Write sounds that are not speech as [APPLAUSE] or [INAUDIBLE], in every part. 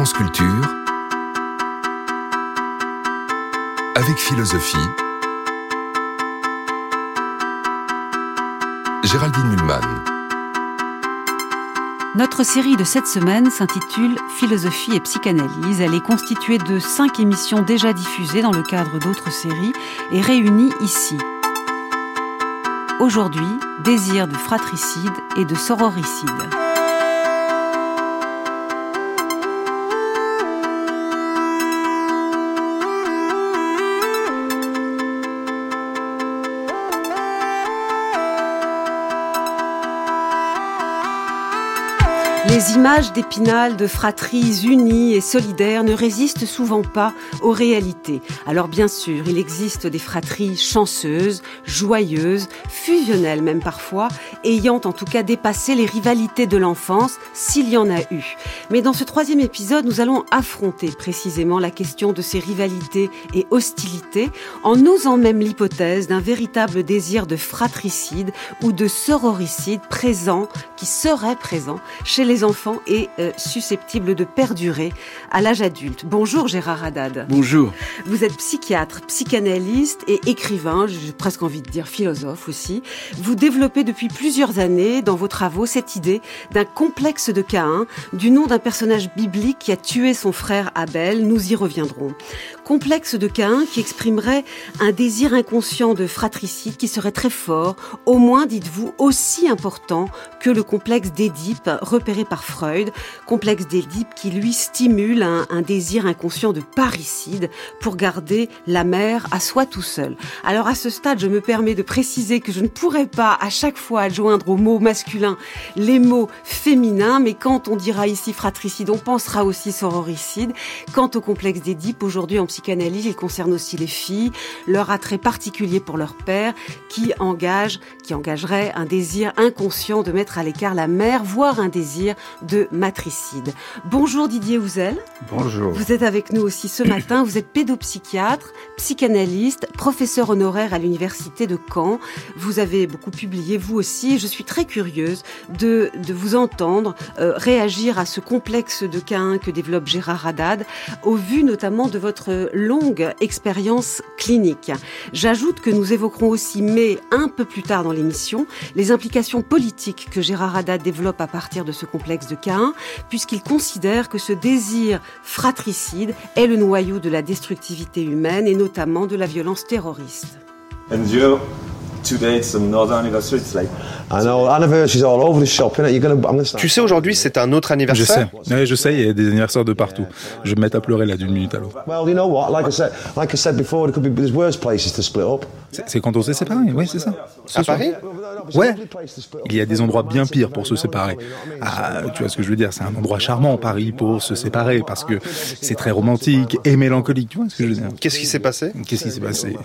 France Culture avec philosophie. Géraldine Mulman. Notre série de cette semaine s'intitule Philosophie et psychanalyse. Elle est constituée de cinq émissions déjà diffusées dans le cadre d'autres séries et réunies ici. Aujourd'hui, désir de fratricide et de sororicide. Les images d'Épinal de fratries unies et solidaires ne résistent souvent pas aux réalités. Alors bien sûr, il existe des fratries chanceuses, joyeuses, fusionnelles même parfois, ayant en tout cas dépassé les rivalités de l'enfance, s'il y en a eu. Mais dans ce troisième épisode, nous allons affronter précisément la question de ces rivalités et hostilités, en osant même l'hypothèse d'un véritable désir de fratricide ou de sororicide présent, qui serait présent chez les enfants et euh, susceptible de perdurer à l'âge adulte. Bonjour Gérard Haddad. Bonjour. Vous êtes psychiatre, psychanalyste et écrivain, j'ai presque envie de dire philosophe aussi. Vous développez depuis plusieurs années dans vos travaux cette idée d'un complexe de Caïn, du nom d'un personnage biblique qui a tué son frère Abel. Nous y reviendrons. Complexe de Caïn qui exprimerait un désir inconscient de fratricide qui serait très fort, au moins, dites-vous, aussi important que le complexe d'Édipe repéré par Freud, complexe d'Édipe qui lui stimule un, désir inconscient de parricide pour garder la mère à soi tout seul. Alors à ce stade, je me permets de préciser que je ne pourrais pas à chaque fois adjoindre aux mots masculins les mots féminins, mais quand on dira ici fratricide, on pensera aussi sororicide. Quant au complexe d'Édipe, aujourd'hui en psychanalyse, il concerne aussi les filles, leur attrait particulier pour leur père, qui engage, qui engagerait un désir inconscient de mettre à l'écart la mère, voire un désir de matricide. Bonjour Didier Houzel. Bonjour. Vous êtes avec nous aussi ce matin. Vous êtes pédopsychiatre, psychanalyste, professeur honoraire à l'université de Caen. Vous avez beaucoup publié, vous aussi. Je suis très curieuse de, de vous entendre euh, réagir à ce complexe de Cain que développe Gérard Haddad, au vu notamment de votre longue expérience clinique. J'ajoute que nous évoquerons aussi, mais un peu plus tard dans l'émission, les implications politiques que Gérard Haddad développe à partir de ce complexe de Cain, puisqu'il considère que ce désir fratricide est le noyau de la destructivité humaine et notamment de la violence terroriste. Today it's another anniversary. It's like I know anniversaries all over the shop. You're gonna, I'm gonna start. Tu sais, aujourd'hui, c'est un autre Je anniversaire? sais, ouais, je sais, il y a des anniversaires de partout. Je vais me mettre à pleurer là d'une minute à l'autre. Well, you know what? Like I said, like I said before, there could be there's worse places to split up. C'est c'est quand on s'est séparés, oui, c'est ça. Ce À soir. Paris? Ouais. Il y a des endroits bien pires pour se séparer. Ah, tu vois ce que je veux dire C'est un endroit charmant, Paris, pour se séparer, parce que c'est très romantique et mélancolique. Tu vois ce que je veux dire Qu'est-ce qui s'est passé? Qu'est-ce qui s'est passé?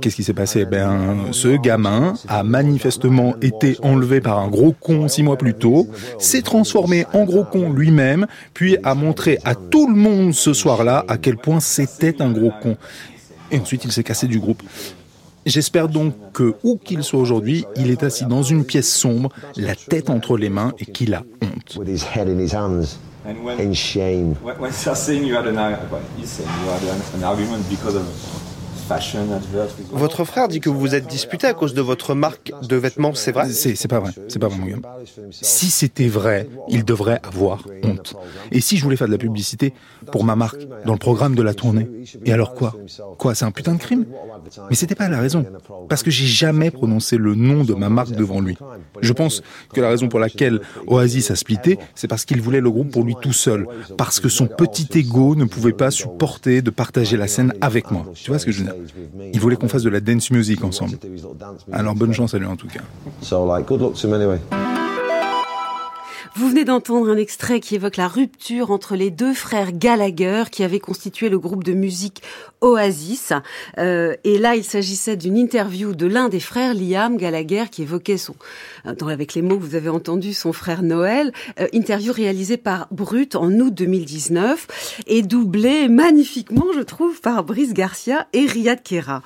Qu'est-ce qui s'est passé? Ben, ce gamin a manifestement été enlevé par un gros con six mois plus tôt, s'est transformé en gros con lui-même, puis a montré à tout le monde ce soir-là à quel point c'était un gros con. Et ensuite, il s'est cassé du groupe. J'espère donc que, où qu'il soit aujourd'hui, il est assis dans une pièce sombre, la tête entre les mains et qu'il a honte. With his head in his hands, and when in shame. when, when you're saying you had an ar- well, he's saying you had an, an argument because of fashion advert. with- Votre frère dit que vous vous êtes disputé à cause de votre marque de vêtements, c'est vrai? C'est pas vrai, c'est pas vrai, mon gars. Si c'était vrai, il devrait avoir honte. Et si je voulais faire de la publicité pour ma marque dans le programme de la tournée, et alors quoi? Quoi, c'est un putain de crime? Mais c'était pas la raison, parce que j'ai jamais prononcé le nom de ma marque devant lui. Je pense que la raison pour laquelle Oasis a splitté, c'est parce qu'il voulait le groupe pour lui tout seul, parce que son petit ego ne pouvait pas supporter de partager la scène avec moi. Tu vois ce que je veux dire? Il voulait qu'on fasse de la dance music ensemble. Alors bonne chance à lui en tout cas. Vous venez d'entendre un extrait qui évoque la rupture entre les deux frères Gallagher qui avaient constitué le groupe de musique Oasis. Euh, et là, il s'agissait d'une interview de l'un des frères, Liam Gallagher, qui évoquait son, euh, dans- avec les mots que vous avez entendus, son frère Noël. Euh, interview réalisée par Brut en août 2019 et doublée magnifiquement, je trouve, par Brice Garcia et Riyad Kera.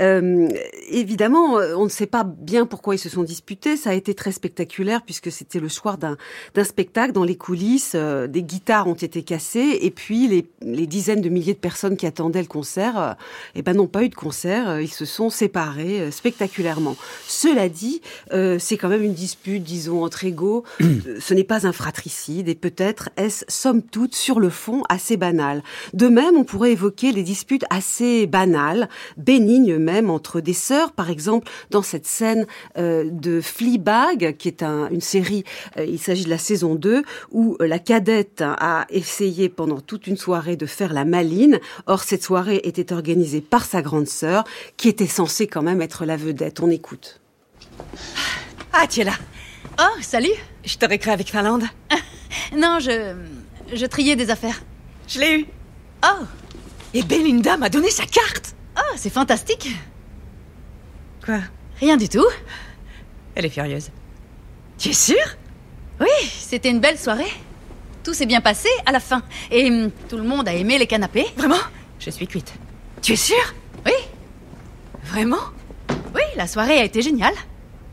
Euh, évidemment, euh, on ne sait pas bien pourquoi ils se sont disputés. Ça a été très spectaculaire puisque c'était le soir d'un d'un spectacle dans les coulisses. Euh, des guitares ont été cassées et puis les, les, dizaines de milliers de personnes qui attendaient le concert, euh, eh ben n'ont pas eu de concert. Euh, ils se sont séparés spectaculairement. Cela dit, c'est quand même une dispute, disons, entre égaux. [CLEARS THROAT] Ce n'est pas un fratricide et peut-être est-ce somme toute sur le fond assez banal. De même, on pourrait évoquer les disputes assez banales, bénignes même entre des sœurs, par exemple dans cette scène de Fleabag, qui est une série, il s'agit de la saison 2, où la cadette a essayé pendant toute une soirée de faire la maline. Or, cette soirée était organisée par sa grande sœur, qui était censée quand même être la vedette. On écoute. Ah, tu es là. Oh, salut. Je t'aurais cru avec Finlande. [LAUGHS] non, je... Je triais des affaires. Je l'ai eu. Oh. Et Belinda m'a donné sa carte. Oh, c'est fantastique. Quoi? Rien du tout. Elle est furieuse. Tu es sûre? Oui, c'était une belle soirée. Tout s'est bien passé à la fin. Et hum, tout le monde a aimé les canapés. Vraiment? Je suis cuite. Tu es sûre? Oui. Vraiment? Oui, la soirée a été géniale.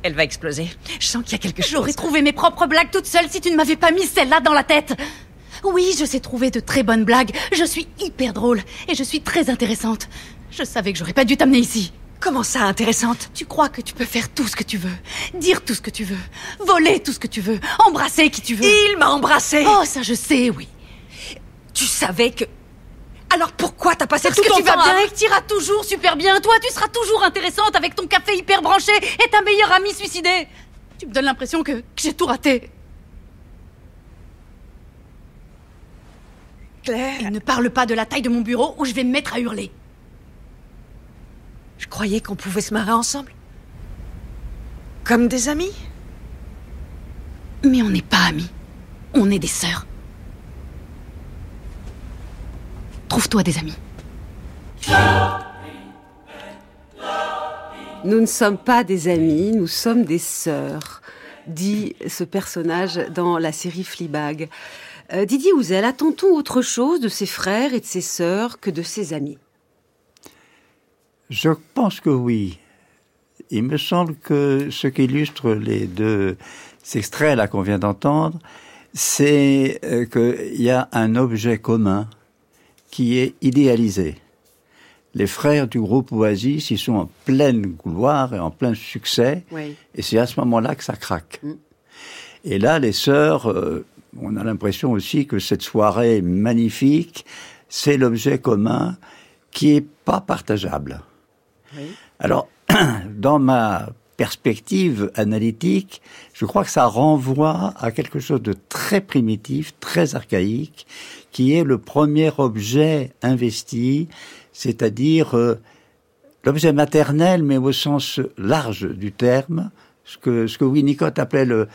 Elle va exploser. Je sens qu'il y a quelque chose. J'aurais trouvé mes propres blagues toute seule si tu ne m'avais pas mis celle-là dans la tête. Oui, je sais trouver de très bonnes blagues. Je suis hyper drôle et je suis très intéressante. Je savais que j'aurais pas dû t'amener ici. Comment ça, intéressante? Tu crois que tu peux faire tout ce que tu veux, dire tout ce que tu veux, voler tout ce que tu veux, embrasser qui tu veux? Il m'a embrassé Oh, ça je sais, oui. Tu savais que... Alors pourquoi t'as passé Parce tout que ton tu vas temps bien que t'iras toujours super bien. Toi, tu seras toujours intéressante avec ton café hyper branché et ta meilleure amie suicidée. Tu me donnes l'impression que, que j'ai tout raté. Claire, Et ne parle pas de la taille de mon bureau où je vais me mettre à hurler. Je qu'on pouvait se marrer ensemble. Comme des amis Mais on n'est pas amis. On est des sœurs. Trouve-toi des amis. Nous ne sommes pas des amis, nous sommes des sœurs, dit ce personnage dans la série Fleabag. Euh, Didier Houzel, attend-on autre chose de ses frères et de ses sœurs que de ses amis? Je pense que oui. Il me semble que ce qu'illustre les deux extraits là qu'on vient d'entendre, c'est euh, qu'il y a un objet commun qui est idéalisé. Les frères du groupe Oasis, ils sont en pleine gloire et en plein succès, Oui. et c'est à ce moment-là que ça craque. Mm. Et là, les sœurs, euh, on a l'impression aussi que cette soirée magnifique, c'est l'objet commun qui est pas partageable. Alors, [CLEARS THROAT] dans ma perspective analytique, je crois que ça renvoie à quelque chose de très primitif, très archaïque, qui est le premier objet investi, c'est-à-dire euh, l'objet maternel, mais au sens large du terme, ce que, ce que Winnicott appelait le,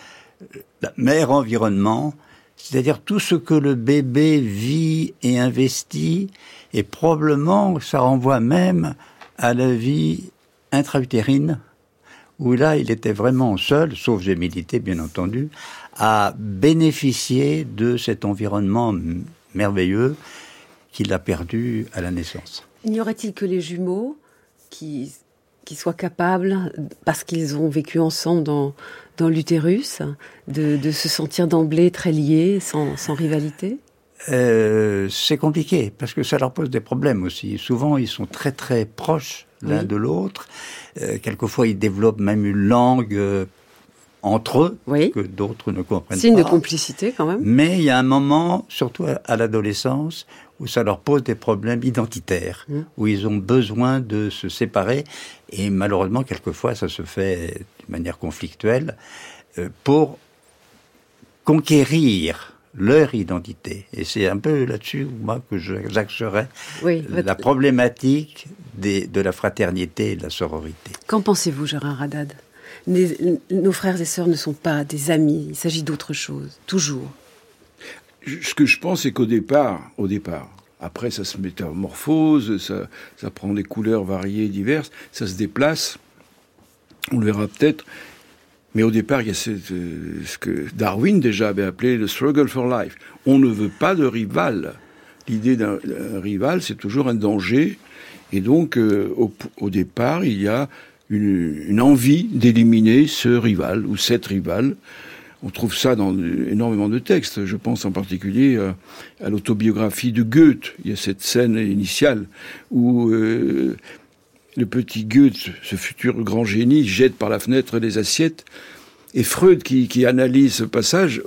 mère environnement, c'est-à-dire tout ce que le bébé vit et investit, et probablement ça renvoie même à la vie intra-utérine, où là il était vraiment seul, sauf j'ai milité bien entendu, à bénéficier de cet environnement merveilleux qu'il a perdu à la naissance. N'y aurait-il que les jumeaux qui, qui soient capables, parce qu'ils ont vécu ensemble dans, dans l'utérus, de, se sentir d'emblée très liés, sans rivalité? Euh, c'est compliqué parce que ça leur pose des problèmes aussi. Souvent, ils sont très très proches l'un Oui. de l'autre. Euh, quelquefois, ils développent même une langue euh, entre eux Oui. que d'autres ne comprennent Signe de pas. complicité quand même. Mais il y a un moment, surtout à- à l'adolescence, où ça leur pose des problèmes identitaires, Mm. où ils ont besoin de se séparer. Et malheureusement, quelquefois, ça se fait de manière conflictuelle euh, pour conquérir leur identité. Et c'est un peu là-dessus, moi, que je- j'axerais Oui. la problématique des, de la fraternité et de la sororité. Qu'en pensez-vous, Gérard Haddad? Les- Nos frères et sœurs ne sont pas des amis, il s'agit d'autre chose, toujours. Ce que je pense, c'est qu'au départ, au départ, après ça se métamorphose, ça, ça prend des couleurs variées, diverses, ça se déplace, on le verra peut-être, mais au départ, il y a euh, ce que Darwin déjà avait appelé le struggle for life. On ne veut pas de rival. L'idée d'un rival, c'est toujours un danger, et donc euh, au, départ, il y a une, une envie d'éliminer ce rival ou cette rivale On trouve ça dans énormément de textes. Je pense en particulier euh, à l'autobiographie de Goethe. Il y a cette scène initiale où euh, le petit Goethe, ce futur grand génie, jette par la fenêtre les assiettes. Et Freud, qui, analyse ce passage,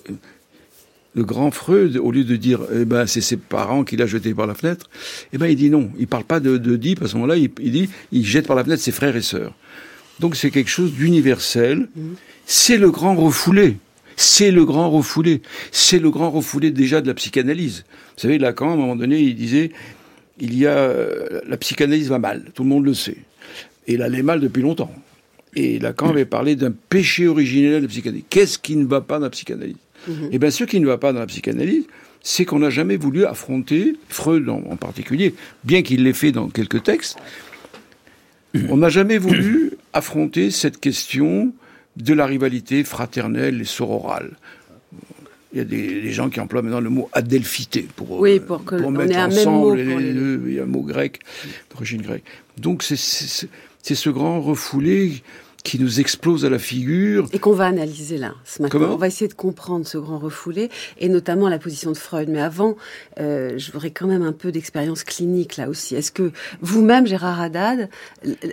le grand Freud, au lieu de dire eh ben c'est ses parents qui l'a jeté par la fenêtre, eh ben il dit non. Il parle pas de, de à ce moment-là. Il, dit il jette par la fenêtre ses frères et sœurs. Donc c'est quelque chose d'universel. C'est le grand refoulé. C'est le grand refoulé. C'est le grand refoulé déjà de la psychanalyse. Vous savez, Lacan, à un moment donné, il disait, il y a, euh, la psychanalyse va mal. Tout le monde le sait. Et elle allait mal depuis longtemps. Et Lacan avait parlé d'un péché originel de la psychanalyse. Qu'est-ce qui ne va pas dans la psychanalyse? Mhm. Eh bien, ce qui ne va pas dans la psychanalyse, c'est qu'on n'a jamais voulu affronter, Freud en, particulier, bien qu'il l'ait fait dans quelques textes, on n'a jamais voulu [CLEARS THROAT] affronter cette question de la rivalité fraternelle et sororale. Il y a des, gens qui emploient maintenant le mot adelphité pour, oui, pour, que mettre ensemble les, deux. Il y a un mot grec, d'origine grecque. Donc c'est ce grand refoulé qui nous explose à la figure. Et qu'on va analyser là, ce matin. on va essayer de comprendre ce grand refoulé, et notamment la position de Freud. Mais avant, euh, je voudrais quand même un peu d'expérience clinique là aussi. Est-ce que vous-même, Gérard Haddad,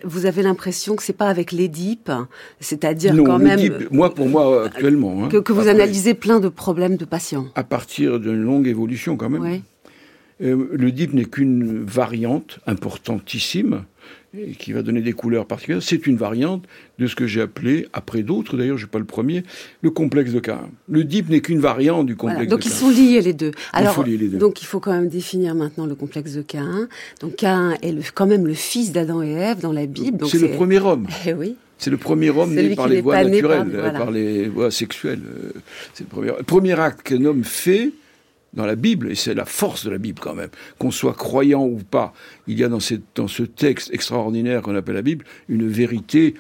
vous avez l'impression que c'est pas avec l'Édipe, c'est-à-dire quand même... moi, pour moi, actuellement... Hein, que, que, vous analysez plein de problèmes de patients. À partir d'une longue évolution quand même. Oui. Euh, n'est qu'une variante importantissime qui va donner des couleurs particulières. C'est une variante de ce que j'ai appelé, après d'autres d'ailleurs, je ne suis pas le premier, le complexe de Cain. Le DIP n'est qu'une variante du complexe de Cain. Donc ils sont liés les deux. Alors, il les deux. Donc il faut quand même définir maintenant le complexe de Cain. Donc Cain est le, quand même le fils d'Adam et Ève dans la Bible. C'est le premier homme. [LAUGHS] Eh oui. C'est le premier homme né par les voies naturelles, par, les voies sexuelles. Euh, c'est le premier, le premier acte qu'un homme fait, dans la Bible, et c'est la force de la Bible quand même, qu'on soit croyant ou pas, il y a dans, dans ce texte extraordinaire qu'on appelle la Bible une vérité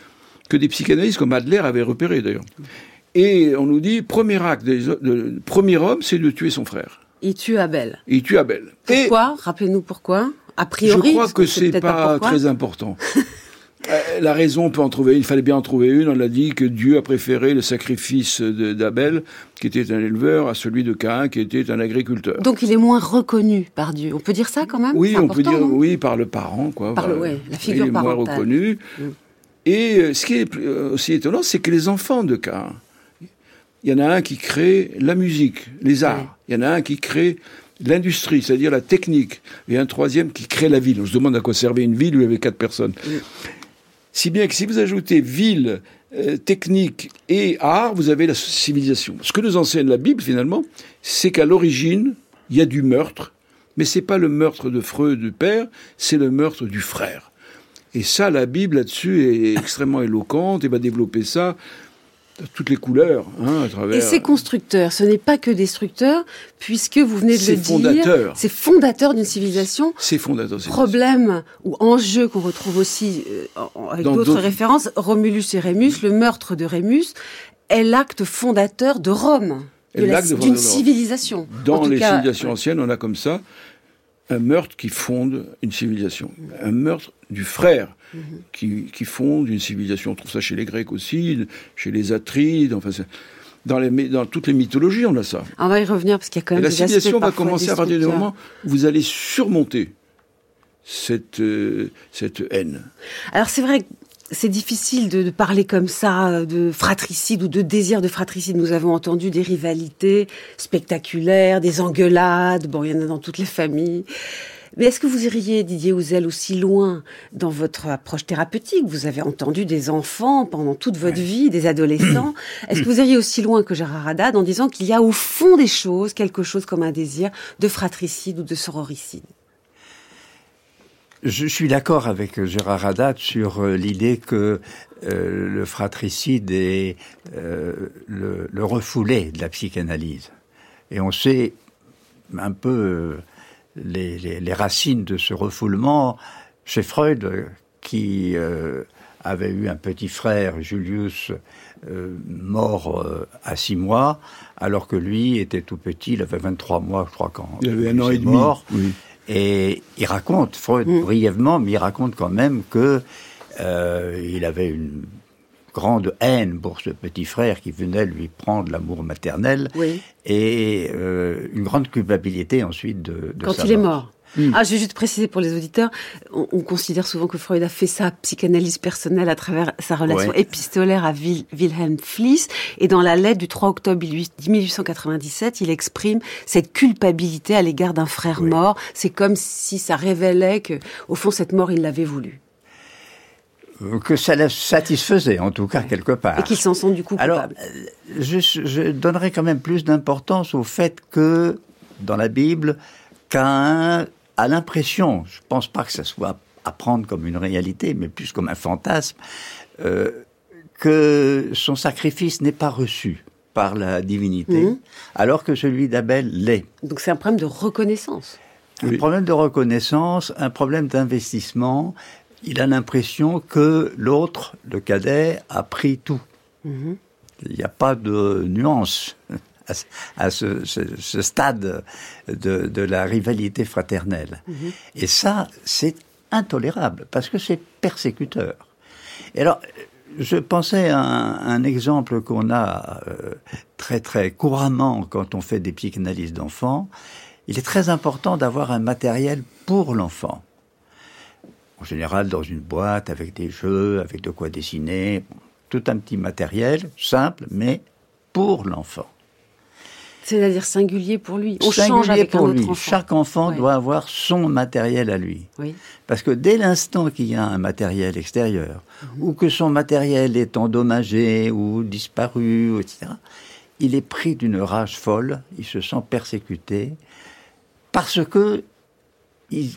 que des psychanalystes comme Adler avaient repéré d'ailleurs. Et on nous dit, premier acte, de, premier homme, c'est de tuer son frère. Il tue Abel. Il tue Abel. Pourquoi? Rappelez-nous pourquoi. A priori, je crois que c'est pas, pas très important. [LAUGHS] Euh, la raison, on peut en trouver, il fallait bien en trouver une. On a dit que Dieu a préféré le sacrifice d'Abel, qui était un éleveur, à celui de Caïn, qui était un agriculteur. Donc il est moins reconnu par Dieu. On peut dire ça quand même? Oui, on peut dire oui par le parent, quoi. Par le, la figure il est moins reconnu. Mm. Et euh, ce qui est euh, aussi étonnant, c'est que les enfants de Caïn, il y en a un qui crée la musique, les arts. Il y en a un qui crée l'industrie, c'est-à-dire la technique, et un troisième qui crée la ville. On se demande à quoi servait une ville où il y avait quatre personnes. Mm. Si bien que si vous ajoutez ville, euh, technique et art, vous avez la civilisation. Ce que nous enseigne la Bible, finalement, c'est qu'à l'origine, il y a du meurtre, mais c'est pas le meurtre de Freud du père, c'est le meurtre du frère. Et ça, la Bible là-dessus est extrêmement éloquente et va développer ça toutes les couleurs hein, à travers. Et ces constructeurs, ce n'est pas que destructeurs, puisque vous venez de le dire, c'est fondateur d'une civilisation. C'est fondateur. Problème ou enjeu qu'on retrouve aussi euh, avec d'autres références, Romulus et Rémus, le meurtre de Rémus est l'acte fondateur de Rome, d'une civilisation. Dans les civilisations anciennes, on a comme ça un meurtre qui fonde une civilisation, un meurtre du frère mhm. qui, qui, fonde une civilisation. On trouve ça chez les Grecs aussi, chez les Atrides, enfin, dans, les, dans toutes les mythologies, on a ça. On va y revenir parce qu'il y a quand même. Et la civilisation va commencer à partir du moment où vous allez surmonter cette, euh, cette haine. Alors c'est vrai c'est difficile de, parler comme ça de fratricide ou de désir de fratricide. Nous avons entendu des rivalités spectaculaires, des engueulades. Bon, il y en a dans toutes les familles. Mais est-ce que vous iriez, Didier Ouzel, aussi loin dans votre approche thérapeutique? Vous avez entendu des enfants pendant toute votre vie, des adolescents. [COUGHS] Est-ce que vous iriez aussi loin que Gérard Haddad en disant qu'il y a au fond des choses quelque chose comme un désir de fratricide ou de sororicide? Je suis d'accord avec Gérard Haddad sur euh, l'idée que euh, le fratricide est euh, le, refoulé de la psychanalyse. Et on sait un peu les, racines de ce refoulement chez Freud, qui avait eu un petit frère, Julius, mort à six mois, alors que lui était tout petit, il avait 23 mois, je crois, quand il avait un an et demi. Mort. Et il raconte, Freud, mm. brièvement, mais il raconte quand même que euh, il avait une grande haine pour ce petit frère qui venait lui prendre l'amour maternel et euh, une grande culpabilité ensuite de, de Quand il est mort. Hmm. Ah, je vais juste préciser pour les auditeurs, on, considère souvent que Freud a fait sa psychanalyse personnelle à travers sa relation épistolaire à Wilhelm Fliess. Et dans la lettre du 3 octobre 1897, il exprime cette culpabilité à l'égard d'un frère mort. C'est comme si ça révélait que, au fond, cette mort, il l'avait voulu que ça le satisfaisait, en tout cas, quelque part. Et qu'ils s'en sont du coup coupables. Alors, je, je donnerais quand même plus d'importance au fait que, dans la Bible, Cain a l'impression, je pense pas que ça soit à prendre comme une réalité, mais plus comme un fantasme, euh, que son sacrifice n'est pas reçu par la divinité, mhm. alors que celui d'Abel l'est. Donc c'est un problème de reconnaissance. Un problème de reconnaissance, un problème d'investissement, il a l'impression que l'autre, le cadet, a pris tout. Mhm. Il n'y a pas de nuance à, ce, stade de, la rivalité fraternelle. Mhm. Et ça, c'est intolérable, parce que c'est persécuteur. Et alors, je pensais à un, exemple qu'on a euh, très très couramment quand on fait des psychanalyses d'enfants. Il est très important d'avoir un matériel pour l'enfant en général dans une boîte avec des jeux, avec de quoi dessiner, tout un petit matériel simple, mais pour l'enfant. C'est-à-dire singulier pour lui. On change avec pour lui. Chaque enfant doit avoir son matériel à lui. Oui. Parce que dès l'instant qu'il y a un matériel extérieur, mhm. ou que son matériel est endommagé ou disparu, etc., il est pris d'une rage folle, il se sent persécuté, parce que il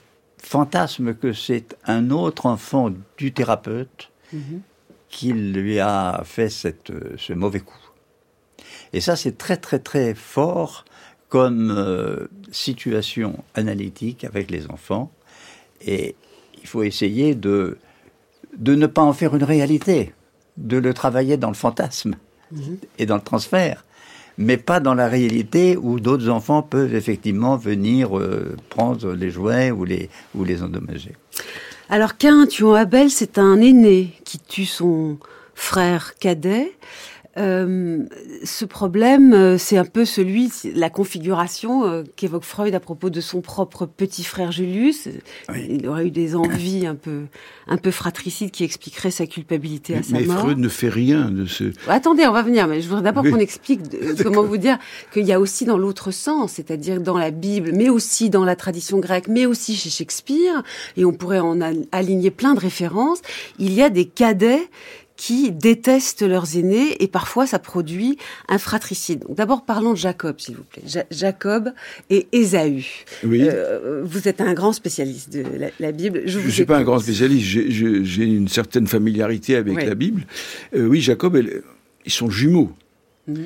fantasme que c'est un autre enfant du thérapeute mhm. qui lui a fait cette, ce mauvais coup. Et ça, c'est très très très fort comme euh, situation analytique avec les enfants. Et il faut essayer de, de ne pas en faire une réalité, de le travailler dans le fantasme mhm. et dans le transfert mais pas dans la réalité où d'autres enfants peuvent effectivement venir euh, prendre les jouets ou les, endommager. Alors qu'un tuant Abel, c'est un aîné qui tue son frère cadet. Euh, ce problème, euh, c'est un peu celui, la configuration euh, qu'évoque Freud à propos de son propre petit frère Julius. Il aurait eu des envies un peu, un peu fratricides qui expliqueraient sa culpabilité à sa mort. Mais Freud ne fait rien de ce. Attendez, on va venir. Mais je voudrais d'abord qu'on explique comment vous dire qu'il y a aussi dans l'autre sens, c'est-à-dire dans la Bible, mais aussi dans la tradition grecque, mais aussi chez Shakespeare, et on pourrait en aligner plein de références. Il y a des cadets qui détestent leurs aînés et parfois ça produit un fratricide. D'abord parlons de Jacob, s'il vous plaît. Jacob et Ésaü. Oui. Euh, vous êtes un grand spécialiste de la, Bible. Je ne suis pas un grand spécialiste, j'ai une certaine familiarité avec la Bible. Euh, oui, Jacob, ils sont jumeaux. Mhm.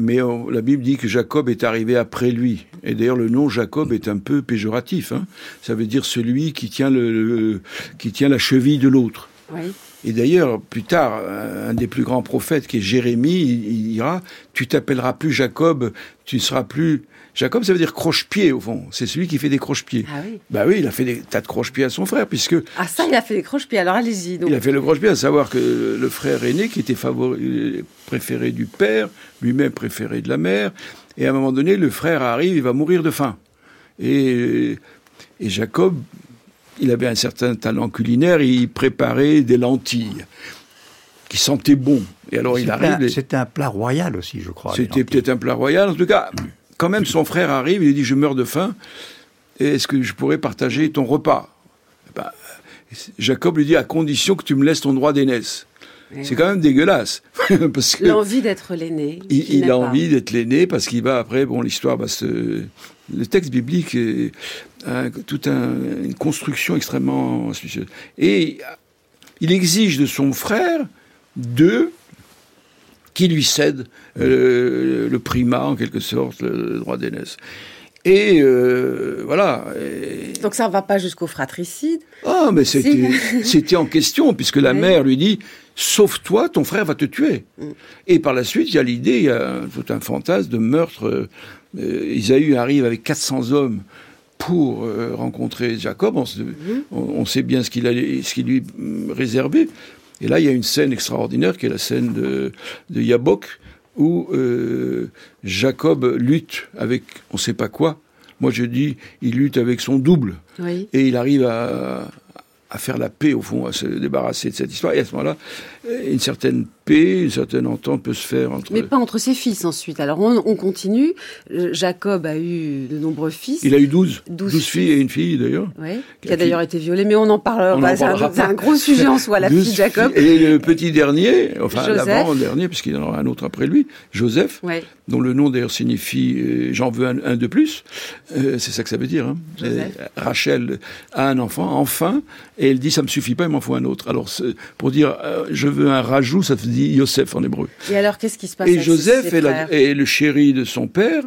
Mais la Bible dit que Jacob est arrivé après lui. Et d'ailleurs, le nom Jacob est un peu péjoratif. Hein. Ça veut dire celui qui tient, le qui tient la cheville de l'autre. Oui. Et d'ailleurs, plus tard, un des plus grands prophètes, qui est Jérémie, il dira Tu t'appelleras plus Jacob, tu ne seras plus. Jacob, ça veut dire croche-pied, au fond. C'est celui qui fait des croche-pieds. Ah oui Bah oui, il a fait des tas de croche-pieds à son frère, puisque. Ah, ça, il a fait des croche-pieds, alors allez-y. Il a fait le croche-pied, à savoir que le frère aîné, qui était favori... préféré du père, lui-même préféré de la mère, et à un moment donné, le frère arrive, il va mourir de faim. Et, et Jacob il avait un certain talent culinaire, il préparait des lentilles qui sentaient bon. Et alors il arrive. C'était un plat royal aussi, je crois. C'était peut-être un plat royal. En tout cas, quand même, son frère arrive, il dit Je meurs de faim, est-ce que je pourrais partager ton repas? Ben, Jacob lui dit À condition que tu me laisses ton droit d'aînesse. C'est quand même dégueulasse. [LAUGHS] L'envie d'être l'aîné. Il, a envie d'être l'aîné parce qu'il va après, bon, l'histoire va se. Le texte biblique est toute une construction extrêmement astucieuse. Et il exige de son frère de qui lui cède euh, le primat, en quelque sorte, le droit d'aînesse. Et euh, voilà. Donc ça ne va pas jusqu'au fratricide Ah, mais c'était en question, puisque la mère lui dit Sauve-toi, ton frère va te tuer. Mm. Et par la suite, il y a l'idée, il y a tout un fantasme de meurtre. Euh, Isaïe arrive avec 400 hommes pour euh, rencontrer Jacob. On, on, sait bien ce qu'il lui réservé. Et là, il y a une scène extraordinaire qui est la scène de, de Yabok, où euh, Jacob lutte avec on ne sait pas quoi. Moi, je dis, il lutte avec son double. Oui. Et il arrive à, à faire la paix, au fond, à se débarrasser de cette histoire. Et à ce moment-là, une certaine paix, une certaine entente peut se faire entre... Mais pas entre ses fils ensuite. Alors on, on continue. Euh, Jacob a eu de nombreux fils. Il a eu 12. 12 12 filles et une fille, d'ailleurs. Oui, qui a d'ailleurs été violée, mais on en parlera. C'est un, gros sujet en soi, la 12 fille de Jacob. Et le petit dernier, enfin Joseph. l'avant-dernier, puisqu'il y en aura un autre après lui, Joseph, Ouais. dont le nom d'ailleurs signifie euh, j'en veux un, un de plus. Euh, c'est ça que ça veut dire. Hein. Rachel a un enfant, enfin, et elle dit ça me suffit pas, il m'en faut un autre. Alors pour dire euh, je veux un rajout, ça se dit Yosef en hébreu. Et alors, qu'est-ce qui se passe Et Joseph est, la- frères est le chéri de son père.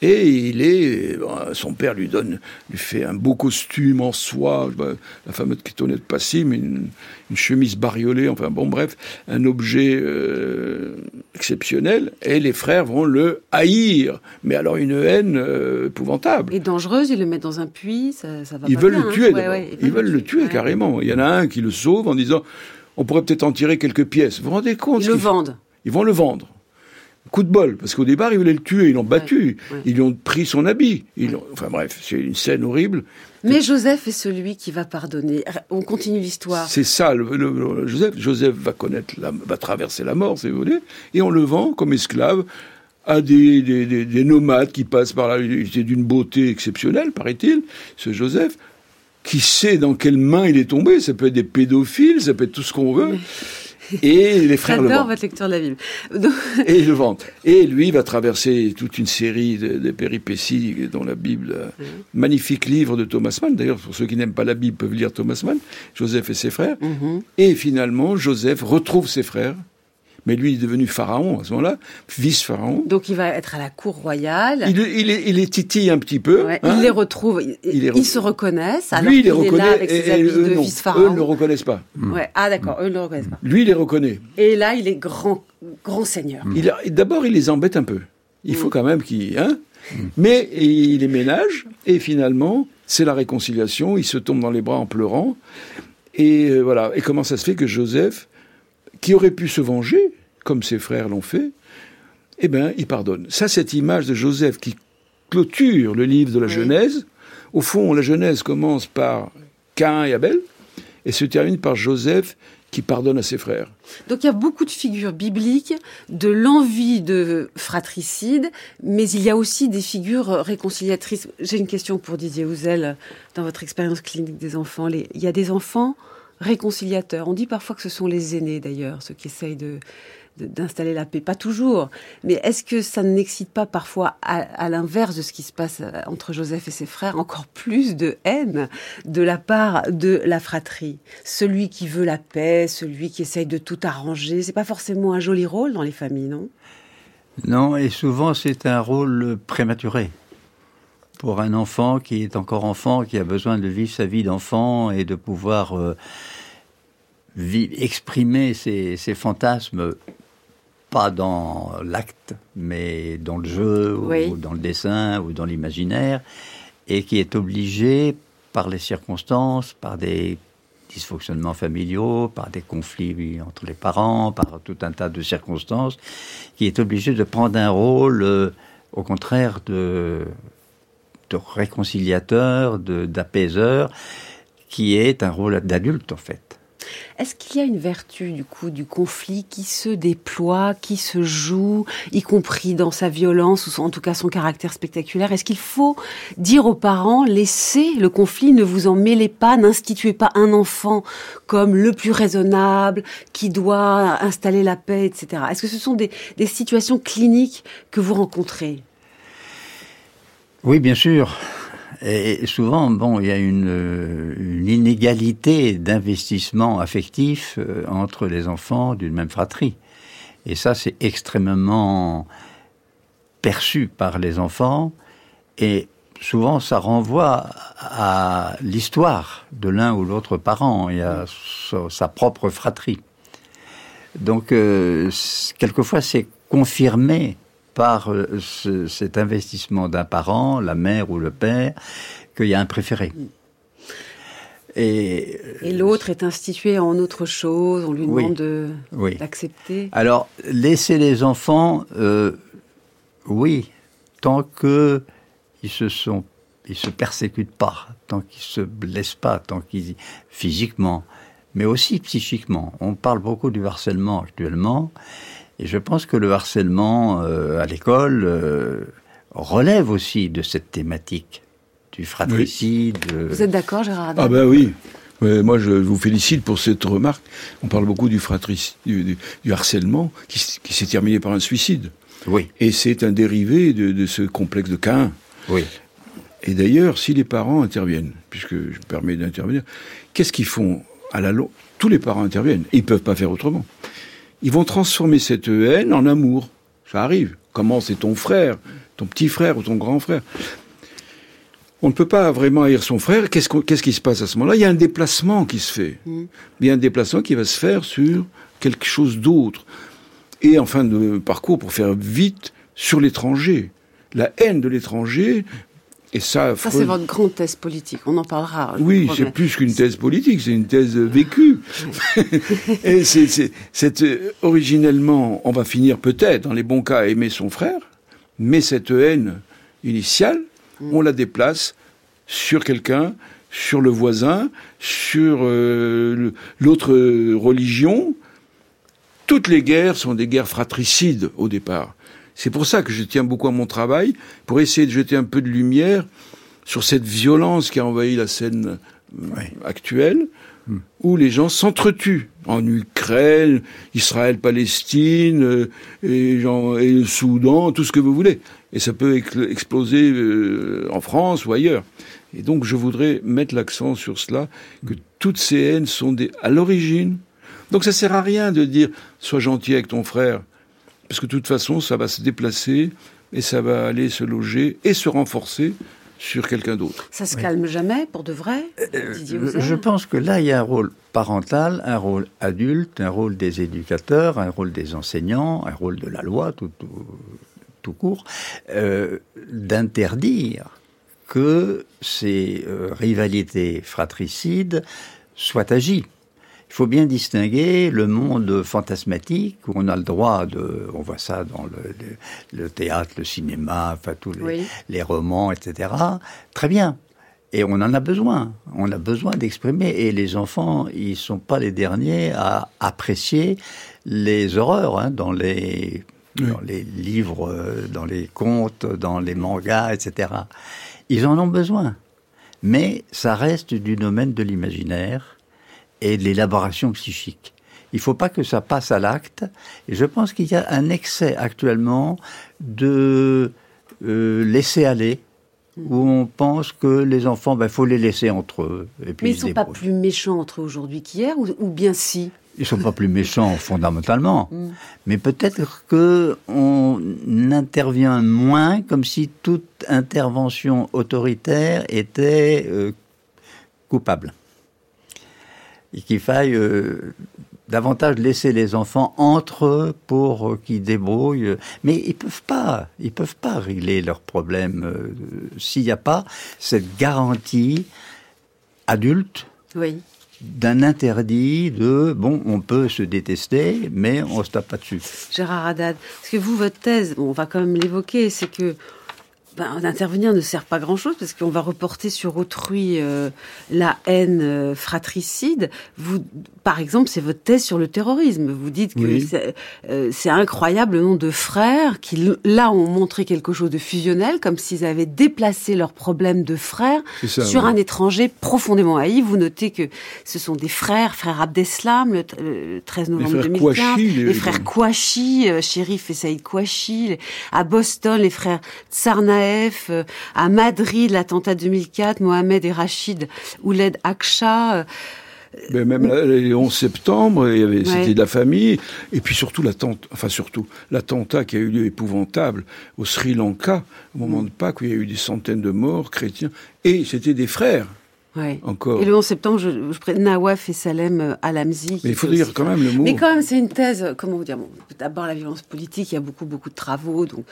Et il est, son père lui donne, lui fait un beau costume en soie, bah, la fameuse kitonnette passée, mais une, une chemise bariolée, enfin bon bref, un objet euh, exceptionnel. Et les frères vont le haïr, mais alors une haine euh, épouvantable. Et dangereuse, ils le mettent dans un puits, ça, ça va Ils pas veulent bien, le hein. tuer. Ouais, ouais, ils, veulent le tuer ouais. carrément. Il y en a un qui le sauve en disant, on pourrait peut-être en tirer quelques pièces. Vous vous rendez compte Ils le vendent. ils vont le vendre. Coup de bol, parce qu'au départ, ils voulaient le tuer, ils l'ont battu, ouais. ils lui ont pris son habit. Ils Enfin bref, c'est une scène horrible. Mais Joseph est celui qui va pardonner. On continue l'histoire. C'est ça, le, le- le- Joseph. Joseph va connaître, la, va traverser la mort, si vous voulez, et on le vend comme esclave à des, des, des- des nomades qui passent par là. Il était d'une beauté exceptionnelle, paraît-il, ce Joseph. Qui sait dans quelle main il est tombé Ça peut être des pédophiles, ça peut être tout ce qu'on veut. [LAUGHS] Et les frères J'adore votre lecture de la Bible. Donc, Et le vendent. Et lui va traverser toute une série de, de péripéties dont la Bible, euh, magnifique livre de Thomas Mann. D'ailleurs, pour ceux qui n'aiment pas la Bible peuvent lire Thomas Mann, Joseph et ses frères. Mhm. Et finalement, Joseph retrouve ses frères. Mais lui il est devenu pharaon à ce moment-là, vice-pharaon. donc il va être à la cour royale. Il, il, est- il les titille un petit peu. Ouais, hein. il les retrouve. Ils, Il les ils se reconnaissent. Alors Lui, il les est reconnaît là avec et, ses et eux, de non. vice-pharaon. Eux ne le reconnaissent pas. Ouais. Ah d'accord, eux ne le reconnaissent pas. Lui, il les reconnaît. Et là, il est grand, grand seigneur. Il a- D'abord, il les embête un peu. Il Mm. faut quand même qu'il... Hein Mais il les ménage, et finalement, c'est la réconciliation. Il se tombe dans les bras en pleurant. Et euh, voilà. Et comment ça se fait que Joseph, qui aurait pu se venger, comme ses frères l'ont fait, eh bien, il pardonne. Ça, cette image de Joseph qui clôture le livre de la. Genèse, au fond, la Genèse commence par Cain et Abel, et se termine par Joseph qui pardonne à ses frères. Donc il y a beaucoup de figures bibliques de l'envie de fratricide, mais il y a aussi des figures réconciliatrices. J'ai une question pour Didier Houzel. Dans votre expérience clinique des enfants, les- il y a des enfants réconciliateurs. On dit parfois que ce sont les aînés d'ailleurs, ceux qui essayent de- d'installer la paix. Pas toujours, mais est-ce que ça n'excite pas parfois, à, l'inverse de ce qui se passe euh, entre Joseph et ses frères, encore plus de haine de la part de la fratrie? Celui qui veut la paix, celui qui essaye de tout arranger, c'est pas forcément un joli rôle dans les familles, non? Non, et souvent c'est un rôle prématuré. Pour un enfant qui est encore enfant, qui a besoin de vivre sa vie d'enfant et de pouvoir euh, vi- exprimer ses fantasmes, pas dans l'acte, mais dans le jeu, Oui. ou dans le dessin, ou dans l'imaginaire, et qui est obligé par les circonstances, par des dysfonctionnements familiaux, par des conflits entre les parents, par tout un tas de circonstances, qui est obligé de prendre un rôle, euh, au contraire, de, de réconciliateur, de- d'apaiseur, qui est un rôle d'adulte en fait. Est-ce qu'il y a une vertu du coup du conflit qui se déploie, qui se joue, y compris dans sa violence ou en tout cas son caractère spectaculaire? Est-ce qu'il faut dire aux parents laissez le conflit, ne vous en mêlez pas, n'instituez pas un enfant comme le plus raisonnable, qui doit installer la paix, etc. Est-ce que ce sont des situations cliniques que vous rencontrez? Oui, bien sûr. Et souvent, bon, il y a une, euh, inégalité d'investissement affectif euh, entre les enfants d'une même fratrie. Et ça, c'est extrêmement perçu par les enfants. Et souvent, ça renvoie à l'histoire de l'un ou l'autre parent et à sa, propre fratrie. Donc, euh, quelquefois, c'est confirmé par euh, ce- cet investissement d'un parent, la mère ou le père, qu'il y a un préféré. Et, et l'autre est institué en autre chose, on lui demande de, d'accepter. Alors, laisser les enfants, euh, oui, tant que ils se sont, ils se persécutent pas, tant qu'ils se blessent pas, tant qu'ils physiquement, mais aussi psychiquement. On parle beaucoup du harcèlement actuellement, et je pense que le harcèlement euh, à l'école euh, relève aussi de cette thématique du fratricide. Vous êtes d'accord, Gérard Ah ben oui. moi, je vous félicite pour cette remarque. On parle beaucoup du, fratricide, du, harcèlement qui, s'est terminé par un suicide. Oui. Et c'est un dérivé de, ce complexe de Cain. Oui. Et d'ailleurs, si les parents interviennent, puisque je me permets d'intervenir, qu'est-ce qu'ils font à la longue Tous les parents interviennent. ils ne peuvent pas faire autrement. Ils vont transformer cette haine en amour. Ça arrive. Comment c'est ton frère, ton petit frère ou ton grand frère? On ne peut pas vraiment haïr son frère. Qu'est-ce, qui se passe à ce moment-là? Il y a un déplacement qui se fait. Mm. Il y a un déplacement qui va se faire sur quelque chose d'autre. Et en fin de parcours, pour faire vite, sur l'étranger. La haine de l'étranger, et ça... Ça, c'est votre grande thèse politique, on en parlera. Oui, c'est plus qu'une thèse politique, c'est une thèse vécue. [LAUGHS] et c'est, originellement, on va finir peut-être, dans les bons cas, à aimer son frère, mais cette haine initiale, Mm. on la déplace sur quelqu'un, sur le voisin, sur euh, l'autre religion. Toutes les guerres sont des guerres fratricides au départ. C'est pour ça que je tiens beaucoup à mon travail, pour essayer de jeter un peu de lumière sur cette violence qui a envahi la scène euh, actuelle, mm. où les gens s'entretuent en Ukraine, Israël, Palestine, euh, et, et le Soudan, tout ce que vous voulez et ça peut exploser euh, en France ou ailleurs. Et donc je voudrais mettre l'accent sur cela, que toutes ces haines sont des, à l'origine. Donc ça sert à rien de dire sois gentil avec ton frère, parce que de toute façon ça va se déplacer et ça va aller se loger et se renforcer sur quelqu'un d'autre. Ça se calme jamais pour de vrai euh, Je pense que là il y a un rôle parental, un rôle adulte, un rôle des éducateurs, un rôle des enseignants, un rôle de la loi, tout, tout, court, euh, d'interdire que ces euh, rivalités fratricides soient agies. Il faut bien distinguer le monde fantasmatique où on a le droit de, on voit ça dans le, théâtre, le cinéma, enfin tous les, les, romans, etc. Très bien. Et on en a besoin. On a besoin d'exprimer. Et les enfants, ils sont pas les derniers à apprécier les horreurs hein, dans les dans les livres, euh, dans les contes, dans les mangas, etc. Ils en ont besoin. Mais ça reste du domaine de l'imaginaire et de l'élaboration psychique. Il ne faut pas que ça passe à l'acte. Et je pense qu'il y a un excès actuellement de euh, laisser aller, où on pense que les enfants, il ben, faut les laisser entre eux. Et puis Mais ils ne sont pas plus méchants entre eux aujourd'hui qu'hier, ou bien si? Ils sont pas plus méchants [LAUGHS] fondamentalement, mm. mais peut-être que on intervient moins, comme si toute intervention autoritaire était euh, coupable, et qu'il faille euh, davantage laisser les enfants entre eux pour euh, qu'ils débrouillent. Mais ils peuvent pas, ils peuvent pas régler leurs problèmes s'il n'y a pas cette garantie adulte. Oui d'un interdit de bon, on peut se détester, mais on se tape pas dessus. Gérard Haddad, parce que vous, votre thèse, on va quand même l'évoquer, c'est que ben, d'intervenir ne sert pas grand-chose parce qu'on va reporter sur autrui euh, la haine euh, fratricide. Vous, par exemple, c'est votre thèse sur le terrorisme. Vous dites que euh, c'est incroyable le nombre de frères qui, là, ont montré quelque chose de fusionnel, comme s'ils avaient déplacé leurs problèmes de frères sur un étranger profondément haï. Vous notez que ce sont des frères, frères Abdeslam, le, 13 novembre 2015, les, frères Kouachi, Shérif et Saïd Kouachi, à Boston, les frères Tsarnaev, euh, à Madrid, l'attentat 2004, Mohamed et Rachid Ouled Aksha. Euh, mais même le 11 septembre, c'était de la famille, et puis surtout l'attentat, enfin surtout l'attentat qui a eu lieu épouvantable au Sri Lanka au moment de Pâques où il y a eu des centaines de morts chrétiens, et c'était des frères. Et le 11 septembre, je, je Nawaf et Salem euh, Alamzi. Mais il faut dire quand même le mot. Mais quand même, c'est une thèse, euh, comment vous dire D'abord, la violence politique, il y a beaucoup, beaucoup de travaux, donc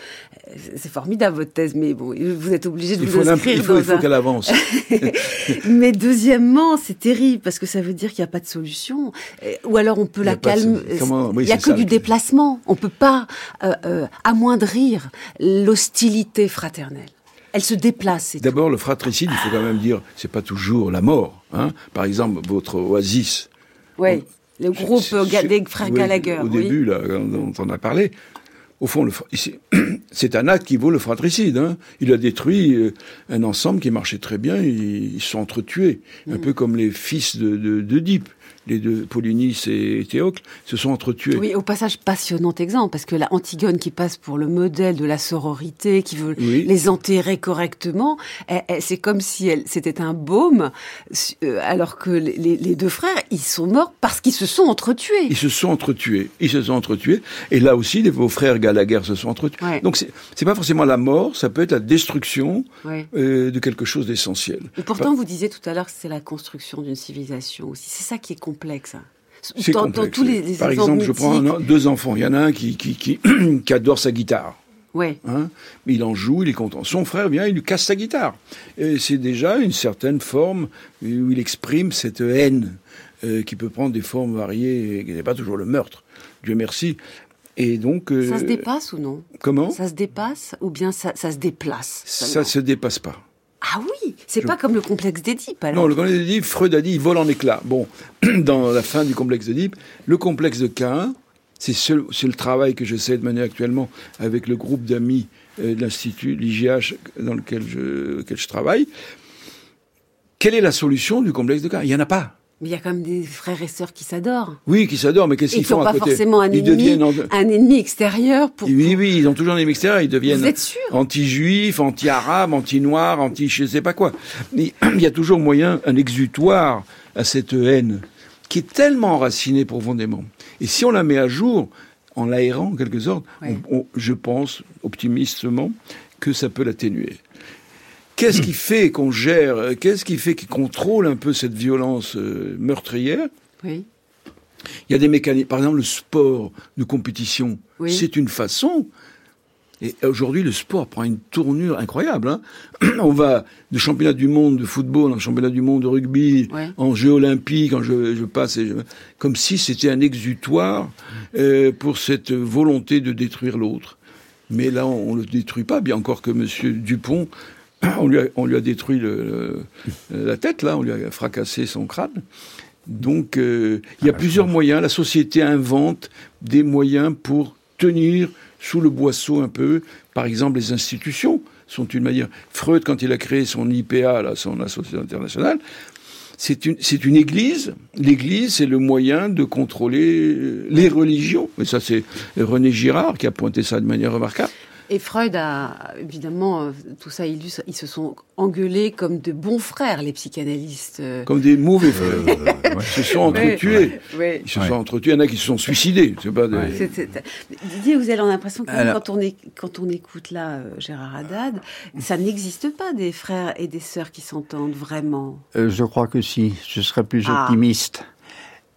euh, c'est formidable votre thèse, mais bon, vous êtes obligé de il vous inscrire Il faut, faut qu'elle avance. [LAUGHS] [LAUGHS] mais deuxièmement, c'est terrible, parce que ça veut dire qu'il n'y a pas de solution. Ou alors on peut la calmer. il n'y a que du déplacement. On ne peut pas euh, amoindrir l'hostilité fraternelle elle se déplace. D'abord, le fratricide, il faut quand même dire, c'est pas toujours la mort. Hein. Par exemple, votre oasis. Oui, le groupe des frères Gallagher. Au début, là, dont on a parlé. Au fond, [CLEARS THROAT] c'est un acte qui vaut le fratricide. Hein. Il a détruit euh, un ensemble qui marchait très bien. Ils se sont entretués, un mm. peu comme les fils de, de, de les deux, Polynice et Théocle, se sont entretués. Oui, au passage, passionnant exemple, parce que la Antigone qui passe pour le modèle de la sororité, qui veut les enterrer correctement, c'est comme si c'était un baume, euh, alors que les, deux frères, ils sont morts parce qu'ils se sont entretués. Ils se sont entretués. Ils se sont entretués. Et là aussi, les, vos frères Gallagher se sont entretués. Donc, c'est pas forcément la mort, ça peut être la destruction euh, de quelque chose d'essentiel. Et pourtant, vous disiez tout à l'heure que c'est la construction d'une civilisation aussi. C'est ça qui est complexe. C'est complexe. tous les, Par exemple, je prends deux enfants. Il y en a un qui, qui, qui, [CLEARS THROAT] adore sa guitare. Ouais. Hein il en joue, il est content. Son frère vient, il lui casse sa guitare. Et c'est déjà une certaine forme où il exprime cette haine euh, qui peut prendre des formes variées, et qui n'est pas toujours le meurtre. Dieu merci. Et donc. Euh, ça se dépasse ou non? Comment? Ça se dépasse ou bien ça, ça se déplace Ça se dépasse pas. Ah oui, c'est pas comme le complexe d'Édipe alors. Non, le complexe d'Édipe, Freud a dit, il vole en éclats. Bon, [CLEARS THROAT] dans la fin du complexe d'Édipe, le complexe de Cain, c'est le travail que j'essaie de mener actuellement avec le groupe d'amis euh, de l'Institut, l'IGH, dans lequel je, lequel je travaille. Quelle est la solution du complexe de Cain Il n'y en a pas. Mais il y a quand même des frères et sœurs qui s'adorent. Oui, qui s'adorent, mais qu'est-ce qu'ils font à côté Ils pas forcément un ennemi, un ennemi extérieur pour. Oui, oui, ils ont toujours un ennemi extérieur. Ils deviennent anti-juifs, anti-arabes, anti-noirs, anti je sais pas quoi. Mais [CLEARS THROAT] il y a toujours moyen, un exutoire à cette haine qui est tellement enracinée profondément. Et si on la met à jour, en l'aérant en quelque sorte, je pense optimistement que ça peut l'atténuer. Qu'est-ce qui fait qu'on gère, euh, qu'est-ce qui fait qu'on contrôle un peu cette violence euh, meurtrière? Oui. Il y a des mécanismes, par exemple le sport de compétition, c'est une façon. Et aujourd'hui, le sport prend une tournure incroyable. Hein. [CLEARS THROAT] On va de championnat du monde de football en championnat du monde de rugby, en jeux olympiques, en je, je passe, comme si c'était un exutoire euh, pour cette volonté de détruire l'autre. Mais là, on ne le détruit pas, bien encore que M. Dupont [COUGHS] on lui a, on lui a détruit la tête, là, on lui a fracassé son crâne. Donc, euh, il y a ah, plusieurs moyens. La société invente des moyens pour tenir sous le boisseau un peu. Par exemple, les institutions sont une manière. Freud, quand il a créé son IPA, là, son association internationale, c'est une, c'est une église. L'église, c'est le moyen de contrôler les religions. Mais ça, c'est René Girard qui a pointé ça de manière remarquable. Et Freud a, évidemment, euh, tout ça illustre, ils se sont engueulés comme de bons frères, les psychanalystes. Euh. Comme des mauvais frères. Ils se sont entretués. Ils se sont entretués. Il y en a qui se sont suicidés. C'est pas des... Didier, vous avez l'impression que quand, on est, quand on écoute là euh, Gérard Haddad, ça n'existe pas des frères et des sœurs qui s'entendent vraiment. je crois que si. Je serais plus ah. optimiste.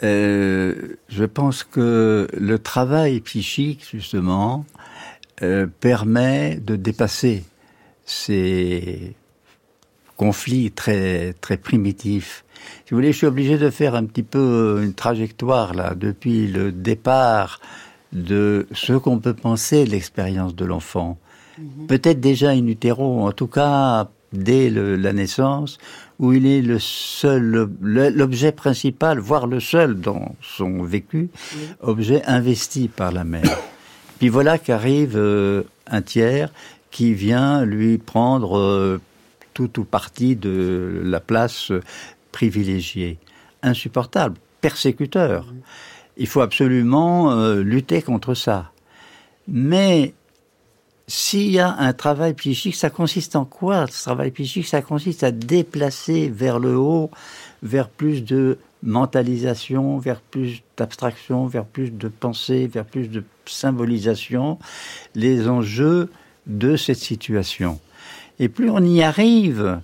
Euh, je pense que le travail psychique, justement, euh, permet de dépasser ces conflits très très primitifs. Si vous voulez, je suis obligé de faire un petit peu une trajectoire là depuis le départ de ce qu'on peut penser de l'expérience de l'enfant. Mhm. Peut-être déjà in utero, en tout cas dès la naissance, où il est le seul, l'objet principal, voire le seul dans son vécu, objet investi par la mère. Puis voilà qu'arrive euh, un tiers qui vient lui prendre euh, tout ou partie de la place privilégiée. Insupportable, persécuteur. Il faut absolument euh, lutter contre ça. Mais s'il y a un travail psychique, ça consiste en quoi Ce travail psychique, ça consiste à déplacer vers le haut, vers plus de mentalisation, vers plus d'abstraction, vers plus de pensée, vers plus de symbolisation, les enjeux de cette situation. Et plus on y arrive,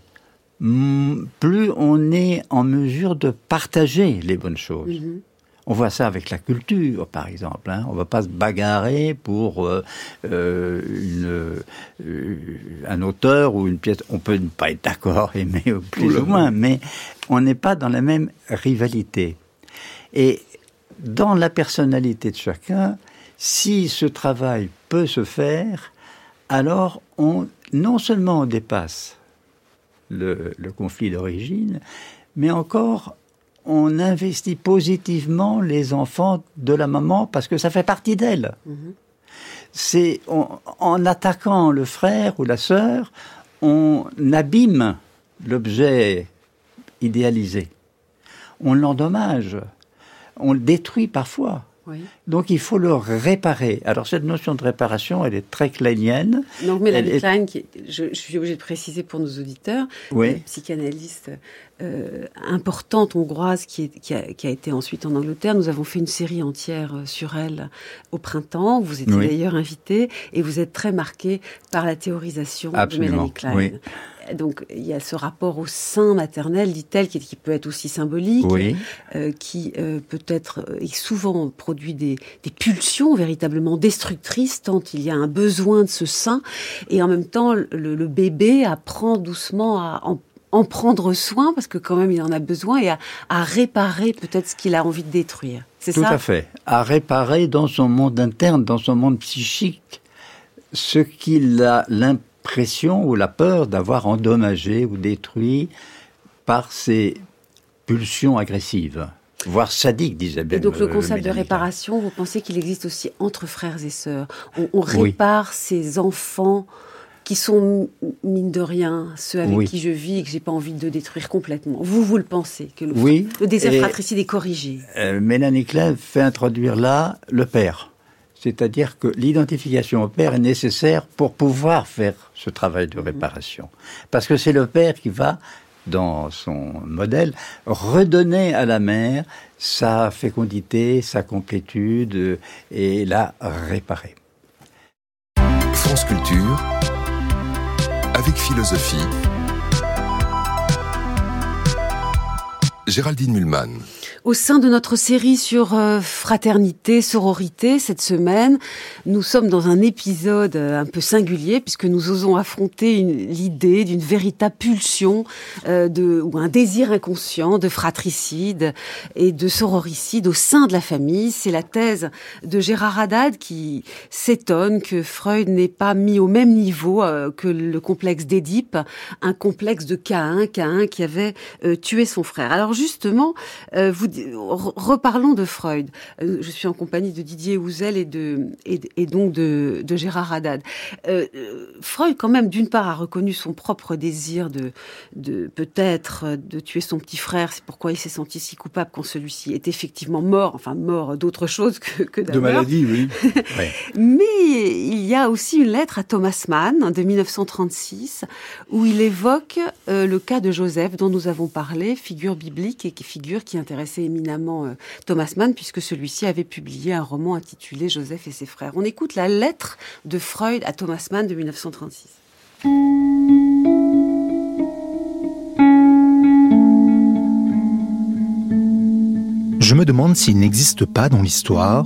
plus on est en mesure de partager les bonnes choses. Mhm. On voit ça avec la culture, par exemple. Hein. On va pas se bagarrer pour euh, euh, une, euh, un auteur ou une pièce. On peut ne pas être d'accord, [LAUGHS] aimer plus ou moins, mais on n'est pas dans la même rivalité. Et dans la personnalité de chacun, si ce travail peut se faire, alors on non seulement on dépasse le, le conflit d'origine, mais encore on investit positivement les enfants de la maman parce que ça fait partie d'elle. C'est en attaquant le frère ou la sœur, on abîme l'objet idéalisé. On l'endommage. On le détruit parfois. Donc il faut le réparer. Alors cette notion de réparation, elle est très kleinienne. Donc Mélanie Klein, qui, je, je, suis obligée de préciser pour nos auditeurs, oui. psychanalyste euh, importante hongroise qui, est, qui, a, qui, a, été ensuite en Angleterre. Nous avons fait une série entière euh, sur elle au printemps. Vous étiez Oui. d'ailleurs invité et vous êtes très marqué par la théorisation Absolument, de Mélanie Klein. Donc il y a ce rapport au sein maternel, dit-elle, qui, qui peut être aussi symbolique, Oui. euh, qui euh, peut-être euh, et souvent produit des, des pulsions véritablement destructrices, tant il y a un besoin de ce sein, et en même temps le, le bébé apprend doucement à en, en, prendre soin, parce que quand même il en a besoin, et à, à réparer peut-être ce qu'il a envie de détruire. C'est Tout ça à fait. À réparer dans son monde interne, dans son monde psychique, ce qu'il a l'impression ou la peur d'avoir endommagé ou détruit par ses pulsions agressives, voire sadiques, disait Et donc le euh, concept de réparation, vous pensez qu'il existe aussi entre frères et sœurs? On, on Oui. répare ces enfants qui sont mine de rien ceux avec Oui. qui je vis et que j'ai pas envie de détruire complètement. Vous, vous le pensez que le, Oui, le désir fratricide est corrigé? Euh, Mélanie Klein fait introduire là le père. C'est-à-dire que l'identification au père est nécessaire pour pouvoir faire ce travail de réparation. Parce que c'est le père qui va, dans son modèle, redonner à la mère sa fécondité, sa complétude euh, et la réparer. France Culture, avec philosophie. Géraldine Mulman. Au sein de notre série sur euh, fraternité, sororité, cette semaine, nous sommes dans un épisode euh, un peu singulier puisque nous osons affronter l'idée d'une véritable pulsion euh, de, ou un désir inconscient de fratricide et de sororicide au sein de la famille. C'est la thèse de Gérard Haddad qui s'étonne que Freud n'ait pas mis au même niveau que le complexe d'Édipe, un complexe de Caïn, Caïn qui avait tué son frère. Alors justement, vous reparlons de Freud. Euh, je suis en compagnie de Didier Houzel et de et, et donc de, de Gérard Haddad. Euh, euh, Freud, quand même, d'une part, a reconnu son propre désir de de peut-être de tuer son petit frère. C'est pourquoi il s'est senti si coupable quand celui-ci est effectivement mort, enfin mort d'autre chose que, que d'un De maladie, oui. [LAUGHS] Mais il y a aussi une lettre à Thomas Mann de 1936 où il évoque euh, le cas de Joseph dont nous avons parlé, figure biblique et figure qui intéressait éminemment euh, Thomas Mann puisque celui-ci avait publié un roman intitulé Joseph et ses frères. On écoute la lettre de Freud à Thomas Mann de 1936. Je me demande s'il n'existe pas dans l'histoire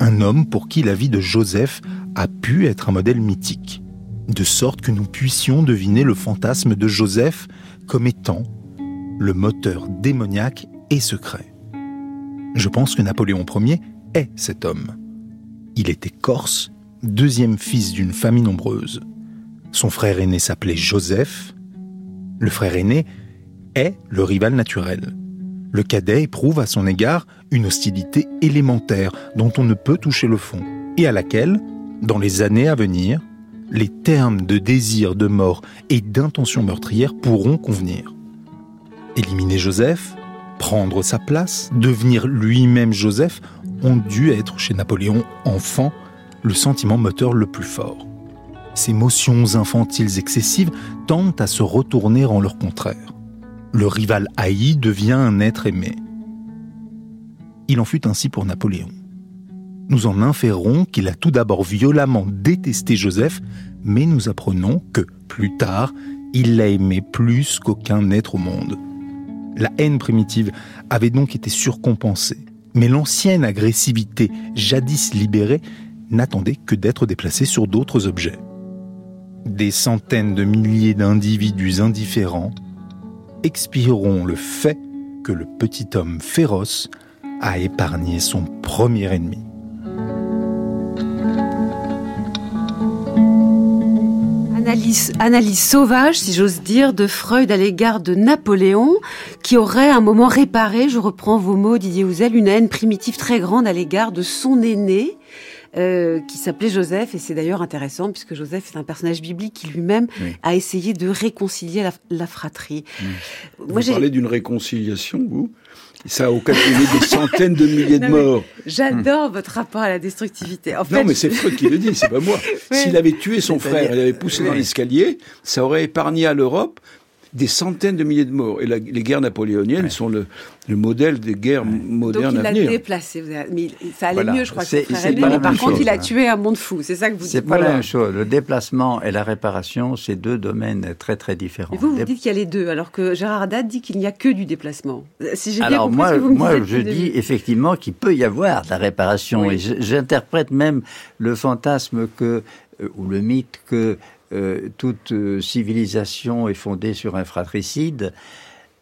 un homme pour qui la vie de Joseph a pu être un modèle mythique, de sorte que nous puissions deviner le fantasme de Joseph comme étant le moteur démoniaque et secret. Je pense que Napoléon Ier est cet homme. Il était corse, deuxième fils d'une famille nombreuse. Son frère aîné s'appelait Joseph. Le frère aîné est le rival naturel. Le cadet éprouve à son égard une hostilité élémentaire dont on ne peut toucher le fond et à laquelle, dans les années à venir, les termes de désir de mort et d'intention meurtrière pourront convenir. Éliminer Joseph, prendre sa place, devenir lui-même Joseph ont dû être chez Napoléon enfant le sentiment moteur le plus fort. Ces motions infantiles excessives tendent à se retourner en leur contraire le rival haï devient un être aimé. Il en fut ainsi pour Napoléon. Nous en inférons qu'il a tout d'abord violemment détesté Joseph, mais nous apprenons que, plus tard, Il l'a aimé plus qu'aucun être au monde. La haine primitive avait donc été surcompensée, mais l'ancienne agressivité, jadis libérée, n'attendait que d'être déplacée sur d'autres objets. Des centaines de milliers d'individus indifférents expireront le fait que le petit homme féroce a épargné son premier ennemi. Analyse, sauvage, si j'ose dire, de Freud à l'égard de Napoléon, qui aurait un moment réparé, je reprends vos mots Didier Houzel, une haine primitive très grande à l'égard de son aîné, euh, qui s'appelait Joseph, et c'est d'ailleurs intéressant puisque Joseph est un personnage biblique qui lui-même a essayé de réconcilier la, fratrie. Vous parlez d'une réconciliation, vous? Ça a occasionné des centaines de milliers de morts. J'adore votre rapport à la destructivité. En fait, non, mais c'est Freud qui le dit, c'est pas moi. [LAUGHS] S'il avait tué son frère, il avait poussé dans l'escalier, ça aurait épargné à l'Europe des centaines de milliers de morts. Et les guerres napoléoniennes sont le, modèle des guerres modernes Donc il l'a déplacé. Mais ça allait mieux, je crois, que frère Mais par contre, il a tué un monde fou. C'est ça que vous dites. C'est pas la même chose. Le déplacement et la réparation, c'est deux domaines très très différents. vous, vous dites qu'il y a les deux, alors que Gérard Haddad dit qu'il n'y a que du déplacement. Si j'ai bien compris moi, ce que vous me moi, je dis effectivement qu'il peut y avoir de la réparation. Et j'interprète même le fantasme que euh, ou le mythe que euh, toute euh, civilisation est fondée sur un fratricide,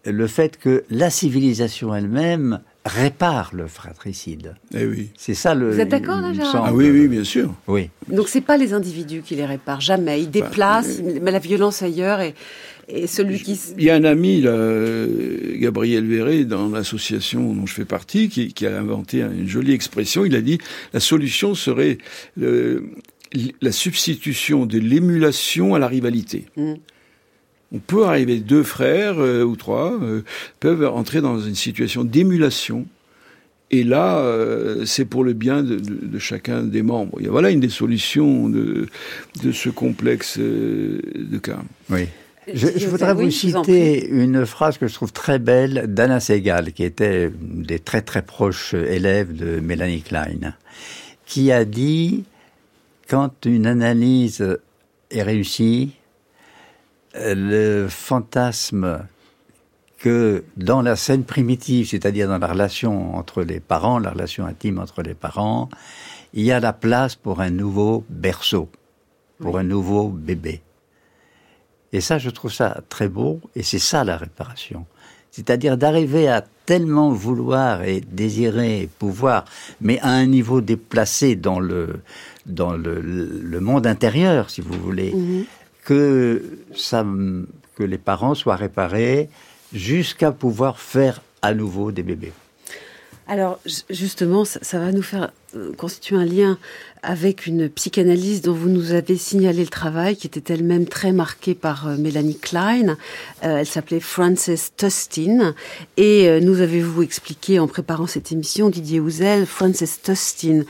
le fait que la civilisation elle-même répare le fratricide. Eh oui. C'est ça le. Vous êtes d'accord, là, Gérard Ah oui, oui, bien sûr. Oui. Donc c'est pas les individus qui les réparent, jamais. Ils bah, déplacent, mais la violence ailleurs et, et celui qui. Il y a un ami, là, Gabriel Verret, dans l'association dont je fais partie, qui, qui, a inventé une jolie expression. Il a dit la solution serait euh, la substitution de l'émulation à la rivalité. Mm. On peut arriver, deux frères euh, ou trois euh, peuvent entrer dans une situation d'émulation. Et là, euh, c'est pour le bien de, chacun des membres. voilà une des solutions de, ce complexe de cas. Oui. Je, voudrais vous citer une phrase que je trouve très belle d'Anna Segal, qui était des très très proches élèves de Mélanie Klein, qui a dit quand une analyse est réussie, le fantasme que dans la scène primitive, c'est-à-dire dans la relation entre les parents, la relation intime entre les parents, il y a la place pour un nouveau berceau, pour un nouveau bébé. Et ça, je trouve ça très beau, et c'est ça la réparation. C'est-à-dire d'arriver à tellement vouloir et désirer pouvoir, mais à un niveau déplacé dans le, dans le, monde intérieur, si vous voulez, mhm. que, ça, que les parents soient réparés jusqu'à pouvoir faire à nouveau des bébés. Alors justement, ça, va nous faire euh, constituer un lien avec une psychanalyse dont vous nous avez signalé le travail, qui était elle-même très marquée par euh, Mélanie Klein. Euh, elle s'appelait Frances Tustin. Et euh, nous avez-vous expliqué en préparant cette émission, Didier Houzel, Frances Tustin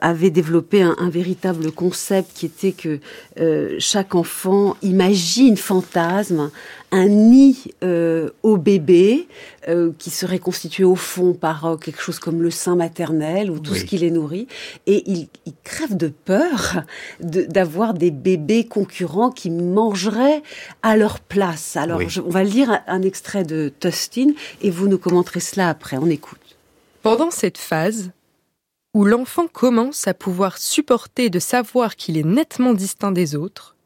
avait développé un, un, véritable concept qui était que chaque enfant imagine, fantasme, un nid au bébé qui serait constitué au fond par quelque chose comme le sein maternel ou tout ce qui les nourrit. Et il ils crèvent de peur d'avoir des bébés concurrents qui mangeraient à leur place. Alors, on va lire un, extrait de Tustin et vous nous commenterez cela après. On écoute. Pendant cette phase, où l'enfant commence à pouvoir supporter de savoir qu'il est nettement distinct des autres,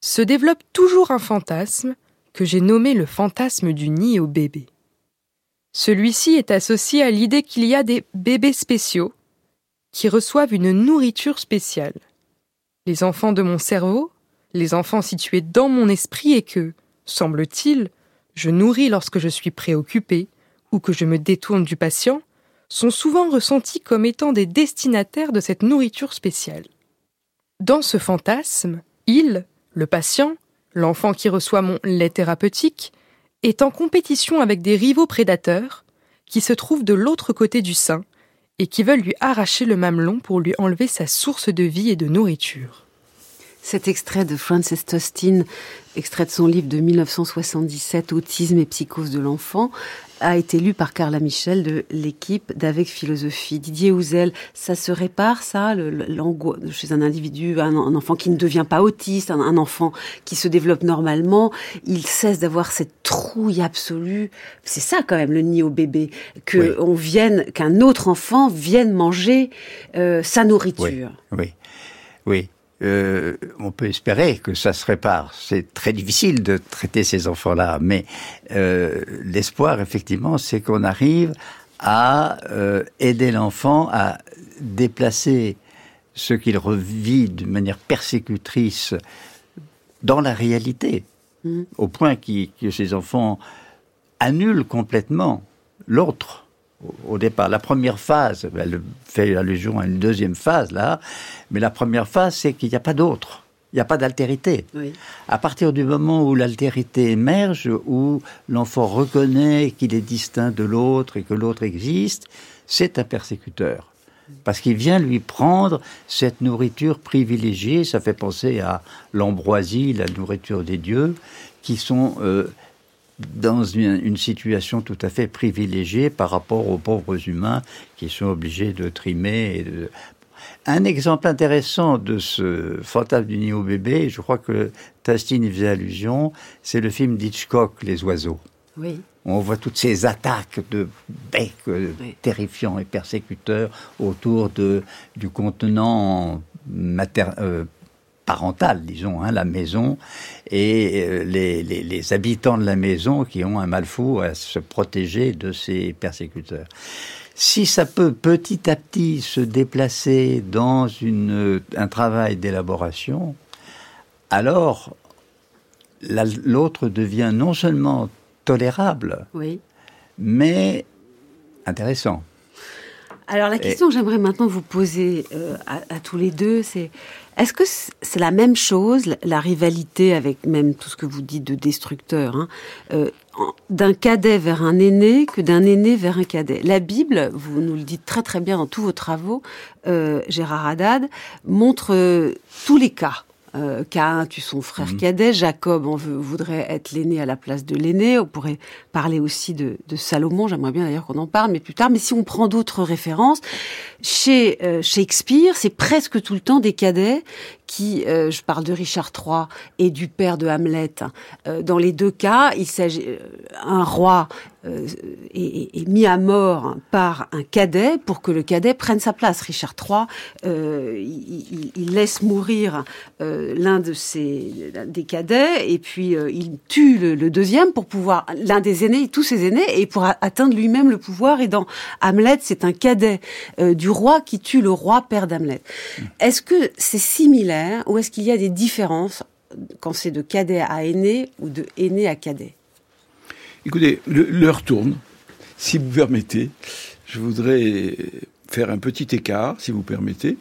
se développe toujours un fantasme que j'ai nommé le fantasme du nid au bébé. Celui-ci est associé à l'idée qu'il y a des bébés spéciaux qui reçoivent une nourriture spéciale. Les enfants de mon cerveau, les enfants situés dans mon esprit et que, semble-t-il, je nourris lorsque je suis préoccupé ou que je me détourne du patient, sont souvent ressentis comme étant des destinataires de cette nourriture spéciale. Dans ce fantasme, il, le patient, l'enfant qui reçoit mon lait thérapeutique, est en compétition avec des rivaux prédateurs qui se trouvent de l'autre côté du sein et qui veulent lui arracher le mamelon pour lui enlever sa source de vie et de nourriture. Cet extrait de Frances Tostin, extrait de son livre de 1977, Autisme et psychose de l'enfant, a été lu par Carla Michel de l'équipe d'Avec Philosophie. Didier Houzel, ça se répare, ça, l'angoisse chez un individu, un, enfant qui ne devient pas autiste, un, enfant qui se développe normalement, il cesse d'avoir cette trouille absolue. C'est ça quand même le nid au bébé, que on vienne, qu'un autre enfant vienne manger euh, sa nourriture. Oui, oui. Euh, on peut espérer que ça se répare. C'est très difficile de traiter ces enfants-là, mais euh, l'espoir, effectivement, c'est qu'on arrive à euh, aider l'enfant à déplacer ce qu'il revit d'une manière persécutrice dans la réalité, mmh. au point que ces enfants annulent complètement l'autre au départ. La première phase, elle fait allusion à une deuxième phase là, mais la première phase, c'est qu'il n'y a pas d'autre. Il n'y a pas d'altérité. À partir du moment où l'altérité émerge, où l'enfant reconnaît qu'il est distinct de l'autre et que l'autre existe, c'est un persécuteur. Parce qu'il vient lui prendre cette nourriture privilégiée, ça fait penser à l'ambroisie, la nourriture des dieux, qui sont euh, dans une, situation tout à fait privilégiée par rapport aux pauvres humains qui sont obligés de trimer. Un exemple intéressant de ce fantasme du nid bébé, je crois que Tastine y faisait allusion, c'est le film d'Hitchcock, Les oiseaux. Oui. On voit toutes ces attaques de becs euh, terrifiants et persécuteurs autour de, du contenant mater, euh, parentale, disons, hein, la maison, et euh, les, les, habitants de la maison qui ont un mal fou à se protéger de ces persécuteurs. Si ça peut petit à petit se déplacer dans une, un travail d'élaboration, alors l'autre devient non seulement tolérable, oui. mais intéressant. Alors la question que j'aimerais maintenant vous poser euh, à, à, tous les deux, c'est est-ce que c'est la même chose, la rivalité avec même tout ce que vous dites de destructeur, hein, euh, d'un cadet vers un aîné que d'un aîné vers un cadet? La Bible, vous nous le dites très très bien dans tous vos travaux, euh, Gérard Haddad, montre euh, tous les cas. Euh, Cain tue son frère mhm. cadet, Jacob veut, voudrait être l'aîné à la place de l'aîné. On pourrait parler aussi de, de Salomon, j'aimerais bien d'ailleurs qu'on en parle, mais plus tard. Mais si on prend d'autres références, chez euh, Shakespeare, c'est presque tout le temps des cadets qui, euh, je parle de Richard III et du père de Hamlet. Euh, dans les deux cas, il s'agit un roi est, mis à mort par un cadet pour que le cadet prenne sa place. Richard III, il, il, laisse mourir l'un de ses des cadets et puis il tue le, le, deuxième pour pouvoir l'un des aînés, tous ses aînés, et pour atteindre lui-même le pouvoir. Et dans Hamlet, c'est un cadet du roi qui tue le roi père d'Hamlet. Est-ce que c'est similaire ou est-ce qu'il y a des différences quand c'est de cadet à aîné ou de aîné à cadet? Écoutez, l'heure tourne. Si vous permettez, je voudrais faire un petit écart, si vous permettez.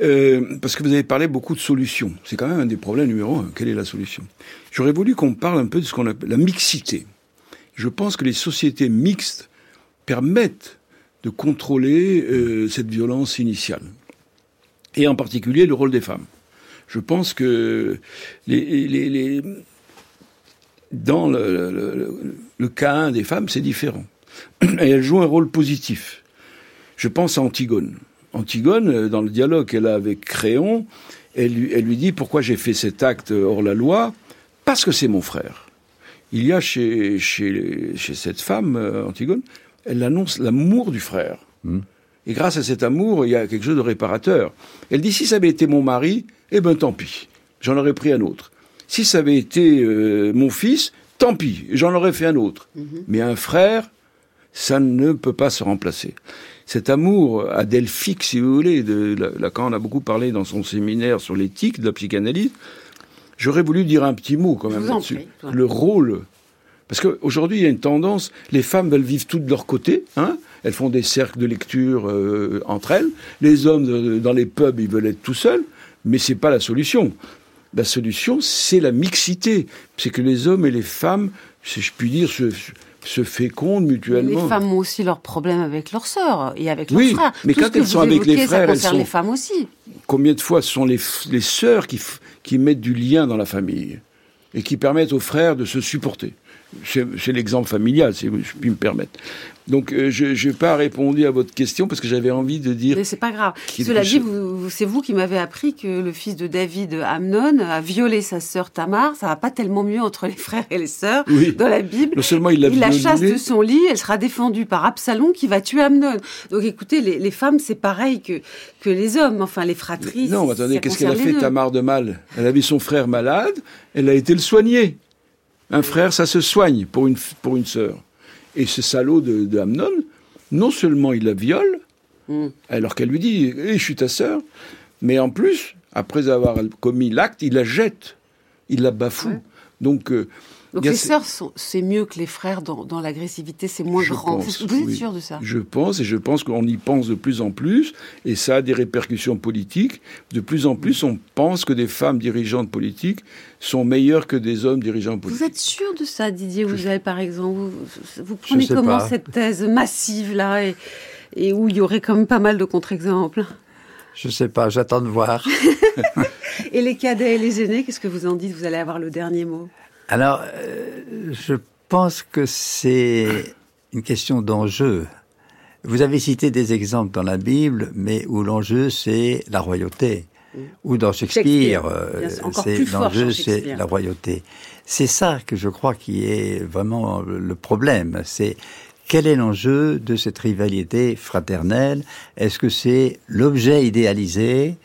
Euh, parce que vous avez parlé beaucoup de solutions. C'est quand même un des problèmes numéro un. Quelle est la solution? J'aurais voulu qu'on parle un peu de ce qu'on appelle la mixité. Je pense que les sociétés mixtes permettent de contrôler euh, cette violence initiale. Et en particulier le rôle des femmes. Je pense que dans le, cas des femmes, c'est différent. Et elles jouent un rôle positif. Je pense à Antigone. Antigone, euh, dans le dialogue qu'elle a avec Créon, elle lui, elle lui dit pourquoi j'ai fait cet acte hors la loi? Parce que c'est mon frère. Il y a chez, chez, chez cette femme, euh, Antigone, elle annonce l'amour du frère. Hmm. Et grâce à cet amour, il y a quelque chose de réparateur. Elle dit, si ça avait été mon mari, eh ben tant pis, j'en aurais pris un autre. Si ça avait été euh, mon fils, tant pis, j'en aurais fait un autre. Mhm. Mais un frère, ça ne peut pas se remplacer. Cet amour adelphique, si vous voulez, de Lacan en a beaucoup parlé dans son séminaire sur l'éthique de la psychanalyse. J'aurais voulu dire un petit mot quand même là-dessus. Le rôle parce qu'aujourd'hui, il y a une tendance, les femmes veulent vivre toutes de leur côté, hein elles font des cercles de lecture euh, entre elles, les hommes euh, dans les pubs, ils veulent être tout seuls, mais c'est pas la solution. La solution, c'est la mixité. C'est que les hommes et les femmes, si je puis dire, se, se fécondent mutuellement. Les femmes ont aussi leurs problèmes avec leurs sœurs et avec leurs frères. Mais quand elles sont avec les frères, elles sont. les femmes aussi. Combien de fois ce sont les, les sœurs qui, qui mettent du lien dans la famille et qui permettent aux frères de se supporter? C'est l'exemple familial, si je puis me permettre. Donc, euh, je n'ai pas répondu à votre question parce que j'avais envie de dire. Mais c'est pas grave. Cela dit, c'est vous qui m'avez appris que le fils de David, Amnon, a violé sa sœur Tamar. Ça va pas tellement mieux entre les [LAUGHS] frères et les sœurs dans la Bible. Non seulement il, la, il la chasse de son lit, elle sera défendue par Absalom qui va tuer Amnon. Donc, écoutez, les, les femmes, c'est pareil que, que les hommes. Enfin, les fratries. Non, attendez, qu'est-ce qu'elle a fait, Tamar de mal? Elle avait son frère malade, elle a été le soigner. Un frère, ça se soigne pour une, pour une sœur. Et ce salaud de, de Amnon, non seulement il la viole, mm. alors qu'elle lui dit eh, Je suis ta sœur, mais en plus, après avoir commis l'acte, il la jette, il la bafoue. Donc, euh, donc les sœurs, c'est mieux que les frères dans, dans l'agressivité, c'est moins grand. vous êtes sûr de ça? Je pense, et je pense qu'on y pense de plus en plus, et ça a des répercussions politiques. De plus en plus, on pense que des femmes dirigeantes politiques sont meilleures que des hommes dirigeants politiques. Vous êtes sûr de ça, Didier? Vous avez, par exemple Vous, vous prenez comment cette thèse massive-là, et, et où il y aurait quand même pas mal de contre-exemples? Je sais pas, j'attends de voir. [LAUGHS] [LAUGHS] et les cadets et les aînés, qu'est-ce que vous en dites? Vous allez avoir le dernier mot. Alors, euh, je pense que c'est une question d'enjeu. Vous avez cité des exemples dans la Bible, mais où l'enjeu c'est la royauté. Ou dans Shakespeare, euh, l'enjeu c'est la royauté. C'est ça que je crois qui est vraiment le problème. C'est quel est l'enjeu de cette rivalité fraternelle? Est-ce que c'est l'objet idéalisé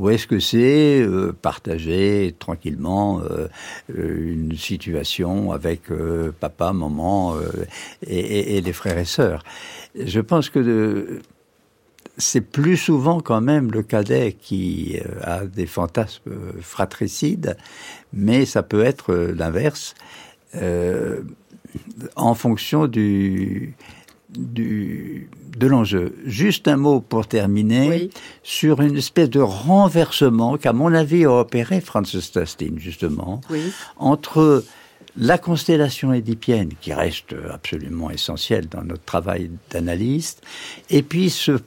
ou est-ce que c'est euh, partager tranquillement euh, euh, une situation avec papa, maman et, et, les frères et sœurs. Je pense que c'est plus souvent quand même le cadet qui a des fantasmes fratricides, mais ça peut être l'inverse en fonction du du, de l'enjeu. Juste un mot pour terminer sur une espèce de renversement qu'à mon avis a opéré Francis Tastin justement entre la constellation édipienne qui reste absolument essentielle dans notre travail d'analyste et puis ce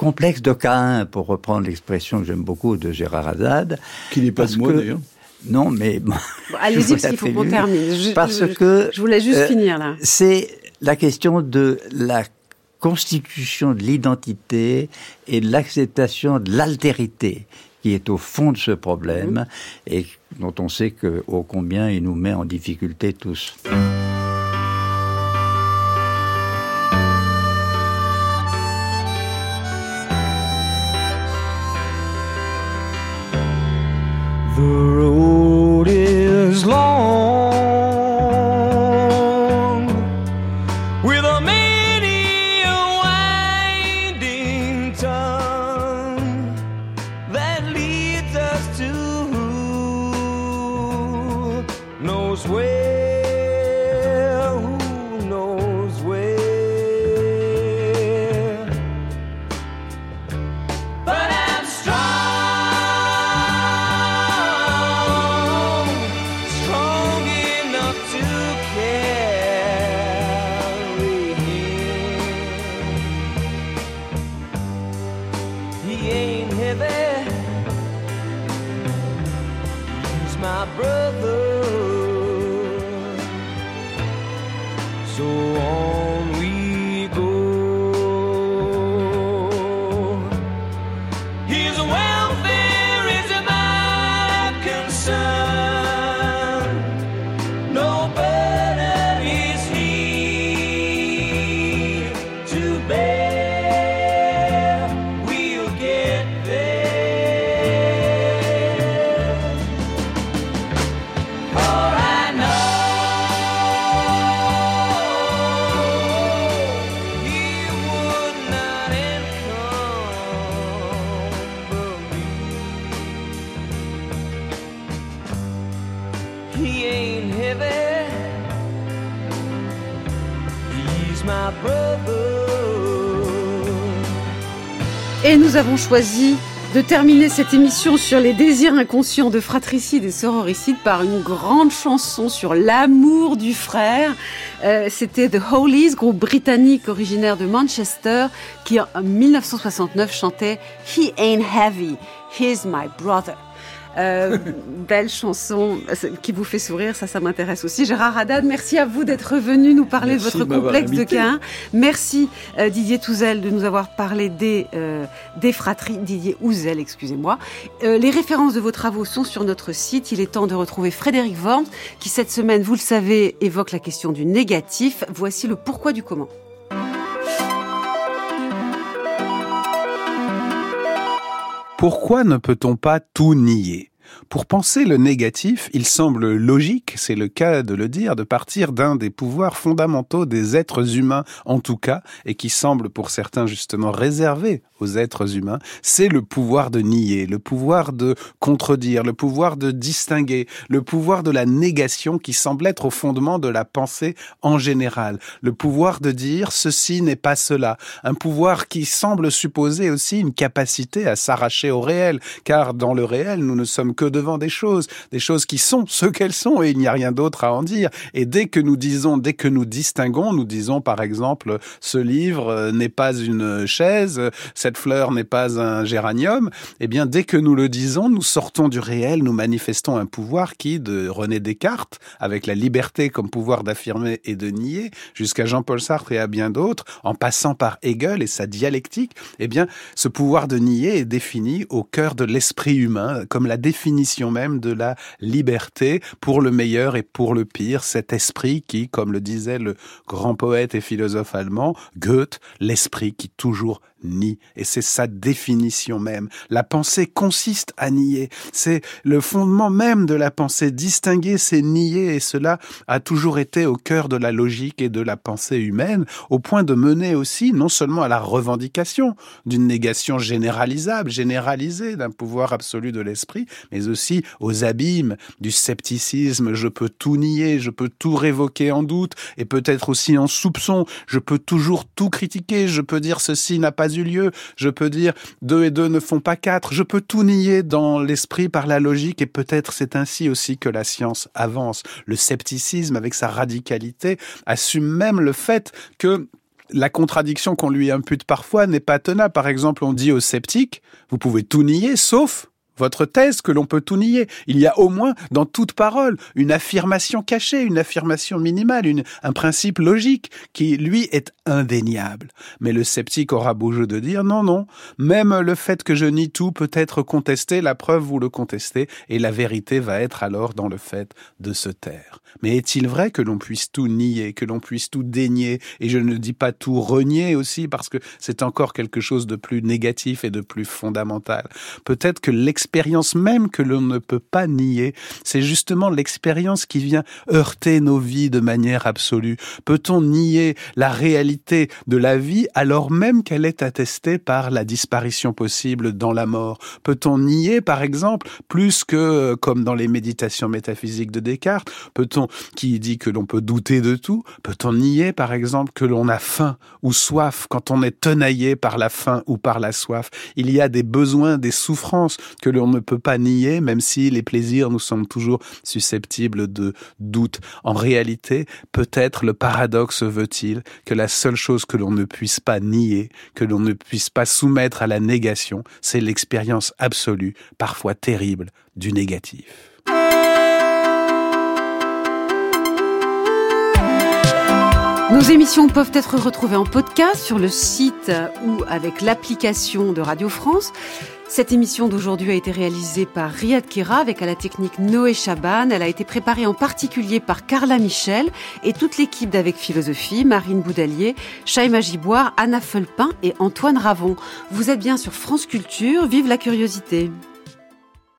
complexe de Cain, pour reprendre l'expression que j'aime beaucoup de Gérard Haddad. Qui n'est pas de moi d'ailleurs. Non, mais allez-y [LAUGHS] parce qu'il faut qu'on termine. Je, parce que je voulais juste euh, finir là. C'est la question de la constitution de l'identité et de l'acceptation de l'altérité qui est au fond de ce problème mhm. et dont on sait que ô combien il nous met en difficulté tous. Et nous avons choisi de terminer cette émission sur les désirs inconscients de fratricide et sororicide par une grande chanson sur l'amour du frère. Euh, C'était The Holies, groupe britannique originaire de Manchester, qui en 1969 chantait He ain't heavy, he's my brother. Euh, belle chanson qui vous fait sourire, ça, ça m'intéresse aussi. Gérard Haddad, merci à vous d'être venu nous parler de votre complexe de Cain. Merci euh, Didier Touzel de nous avoir parlé des, euh, des fratries. Didier Ouzel, excusez-moi. les références de vos travaux sont sur notre site. Il est temps de retrouver Frédéric Worms, qui cette semaine, vous le savez, évoque la question du négatif. Voici le pourquoi du comment. Pourquoi ne peut-on pas tout nier? Pour penser le négatif, il semble logique, c'est le cas de le dire, de partir d'un des pouvoirs fondamentaux des êtres humains en tout cas, et qui semble pour certains justement réservé aux êtres humains, c'est le pouvoir de nier, le pouvoir de contredire, le pouvoir de distinguer, le pouvoir de la négation qui semble être au fondement de la pensée en général, le pouvoir de dire ceci n'est pas cela, un pouvoir qui semble supposer aussi une capacité à s'arracher au réel, car dans le réel, nous ne sommes que devant des choses, des choses qui sont ce qu'elles sont et il n'y a rien d'autre à en dire. Et dès que nous disons, dès que nous distinguons, nous disons par exemple, ce livre euh, n'est pas une chaise, cette fleur n'est pas un géranium, eh bien dès que nous le disons, nous sortons du réel, nous manifestons un pouvoir qui, de René Descartes, avec la liberté comme pouvoir d'affirmer et de nier, jusqu'à Jean-Paul Sartre et à bien d'autres, en passant par Hegel et sa dialectique, eh bien ce pouvoir de nier est défini au cœur de l'esprit humain, comme la définition définition même de la liberté pour le meilleur et pour le pire, cet esprit qui, comme le disait le grand poète et philosophe allemand Goethe, l'esprit qui toujours nie. Et c'est sa définition même. La pensée consiste à nier. C'est le fondement même de la pensée. Distinguer, c'est nier. Et cela a toujours été au cœur de la logique et de la pensée humaine, au point de mener aussi non seulement à la revendication d'une négation généralisable, généralisée d'un pouvoir absolu de l'esprit, mais aussi aux abîmes du scepticisme. Je peux tout nier, je peux tout révoquer en doute et peut-être aussi en soupçon. Je peux toujours tout critiquer. Je peux dire ceci n'a pas eu lieu. Je peux dire deux et deux ne font pas quatre. Je peux tout nier dans l'esprit par la logique et peut-être c'est ainsi aussi que la science avance. Le scepticisme, avec sa radicalité, assume même le fait que la contradiction qu'on lui impute parfois n'est pas tenable. Par exemple, on dit aux sceptiques, vous pouvez tout nier sauf votre thèse que l'on peut tout nier. Il y a au moins dans toute parole une affirmation cachée, une affirmation minimale, un principe logique qui, lui, est indéniable. Mais le sceptique aura beau jeu de dire non, non, même le fait que je nie tout peut être contesté, la preuve vous le contestez, et la vérité va être alors dans le fait de se taire. Mais est-il vrai que l'on puisse tout nier, que l'on puisse tout dénier, et je ne dis pas tout renier aussi, parce que c'est encore quelque chose de plus négatif et de plus fondamental. Peut-être que l'expérience l'expérience même que l'on ne peut pas nier. C'est justement l'expérience qui vient heurter nos vies de manière absolue. Peut-on nier la réalité de la vie alors même qu'elle est attestée par la disparition possible dans la mort? Peut-on nier, par exemple, plus que comme dans les méditations métaphysiques de Descartes, peut-on, qui dit que l'on peut douter de tout, peut-on nier, par exemple, que l'on a faim ou soif quand on est tenaillé par la faim ou par la soif? Il y a des besoins, des souffrances que l'on ne peut pas nier, même si les plaisirs nous semblent toujours susceptibles de doute. En réalité, peut-être le paradoxe veut-il que la seule chose que l'on ne puisse pas nier, que l'on ne puisse pas soumettre à la négation, c'est l'expérience absolue, parfois terrible, du négatif. Nos émissions peuvent être retrouvées en podcast sur le site ou avec l'application de Radio France. Cette émission d'aujourd'hui a été réalisée par Riyad Kira avec à la technique Noé Chaban. Elle a été préparée en particulier par Carla Michel et toute l'équipe d'Avec Philosophie, Marine Boudalier, Chaïma Giboire, Anna Felpin et Antoine Ravon. Vous êtes bien sur France Culture, vive la curiosité.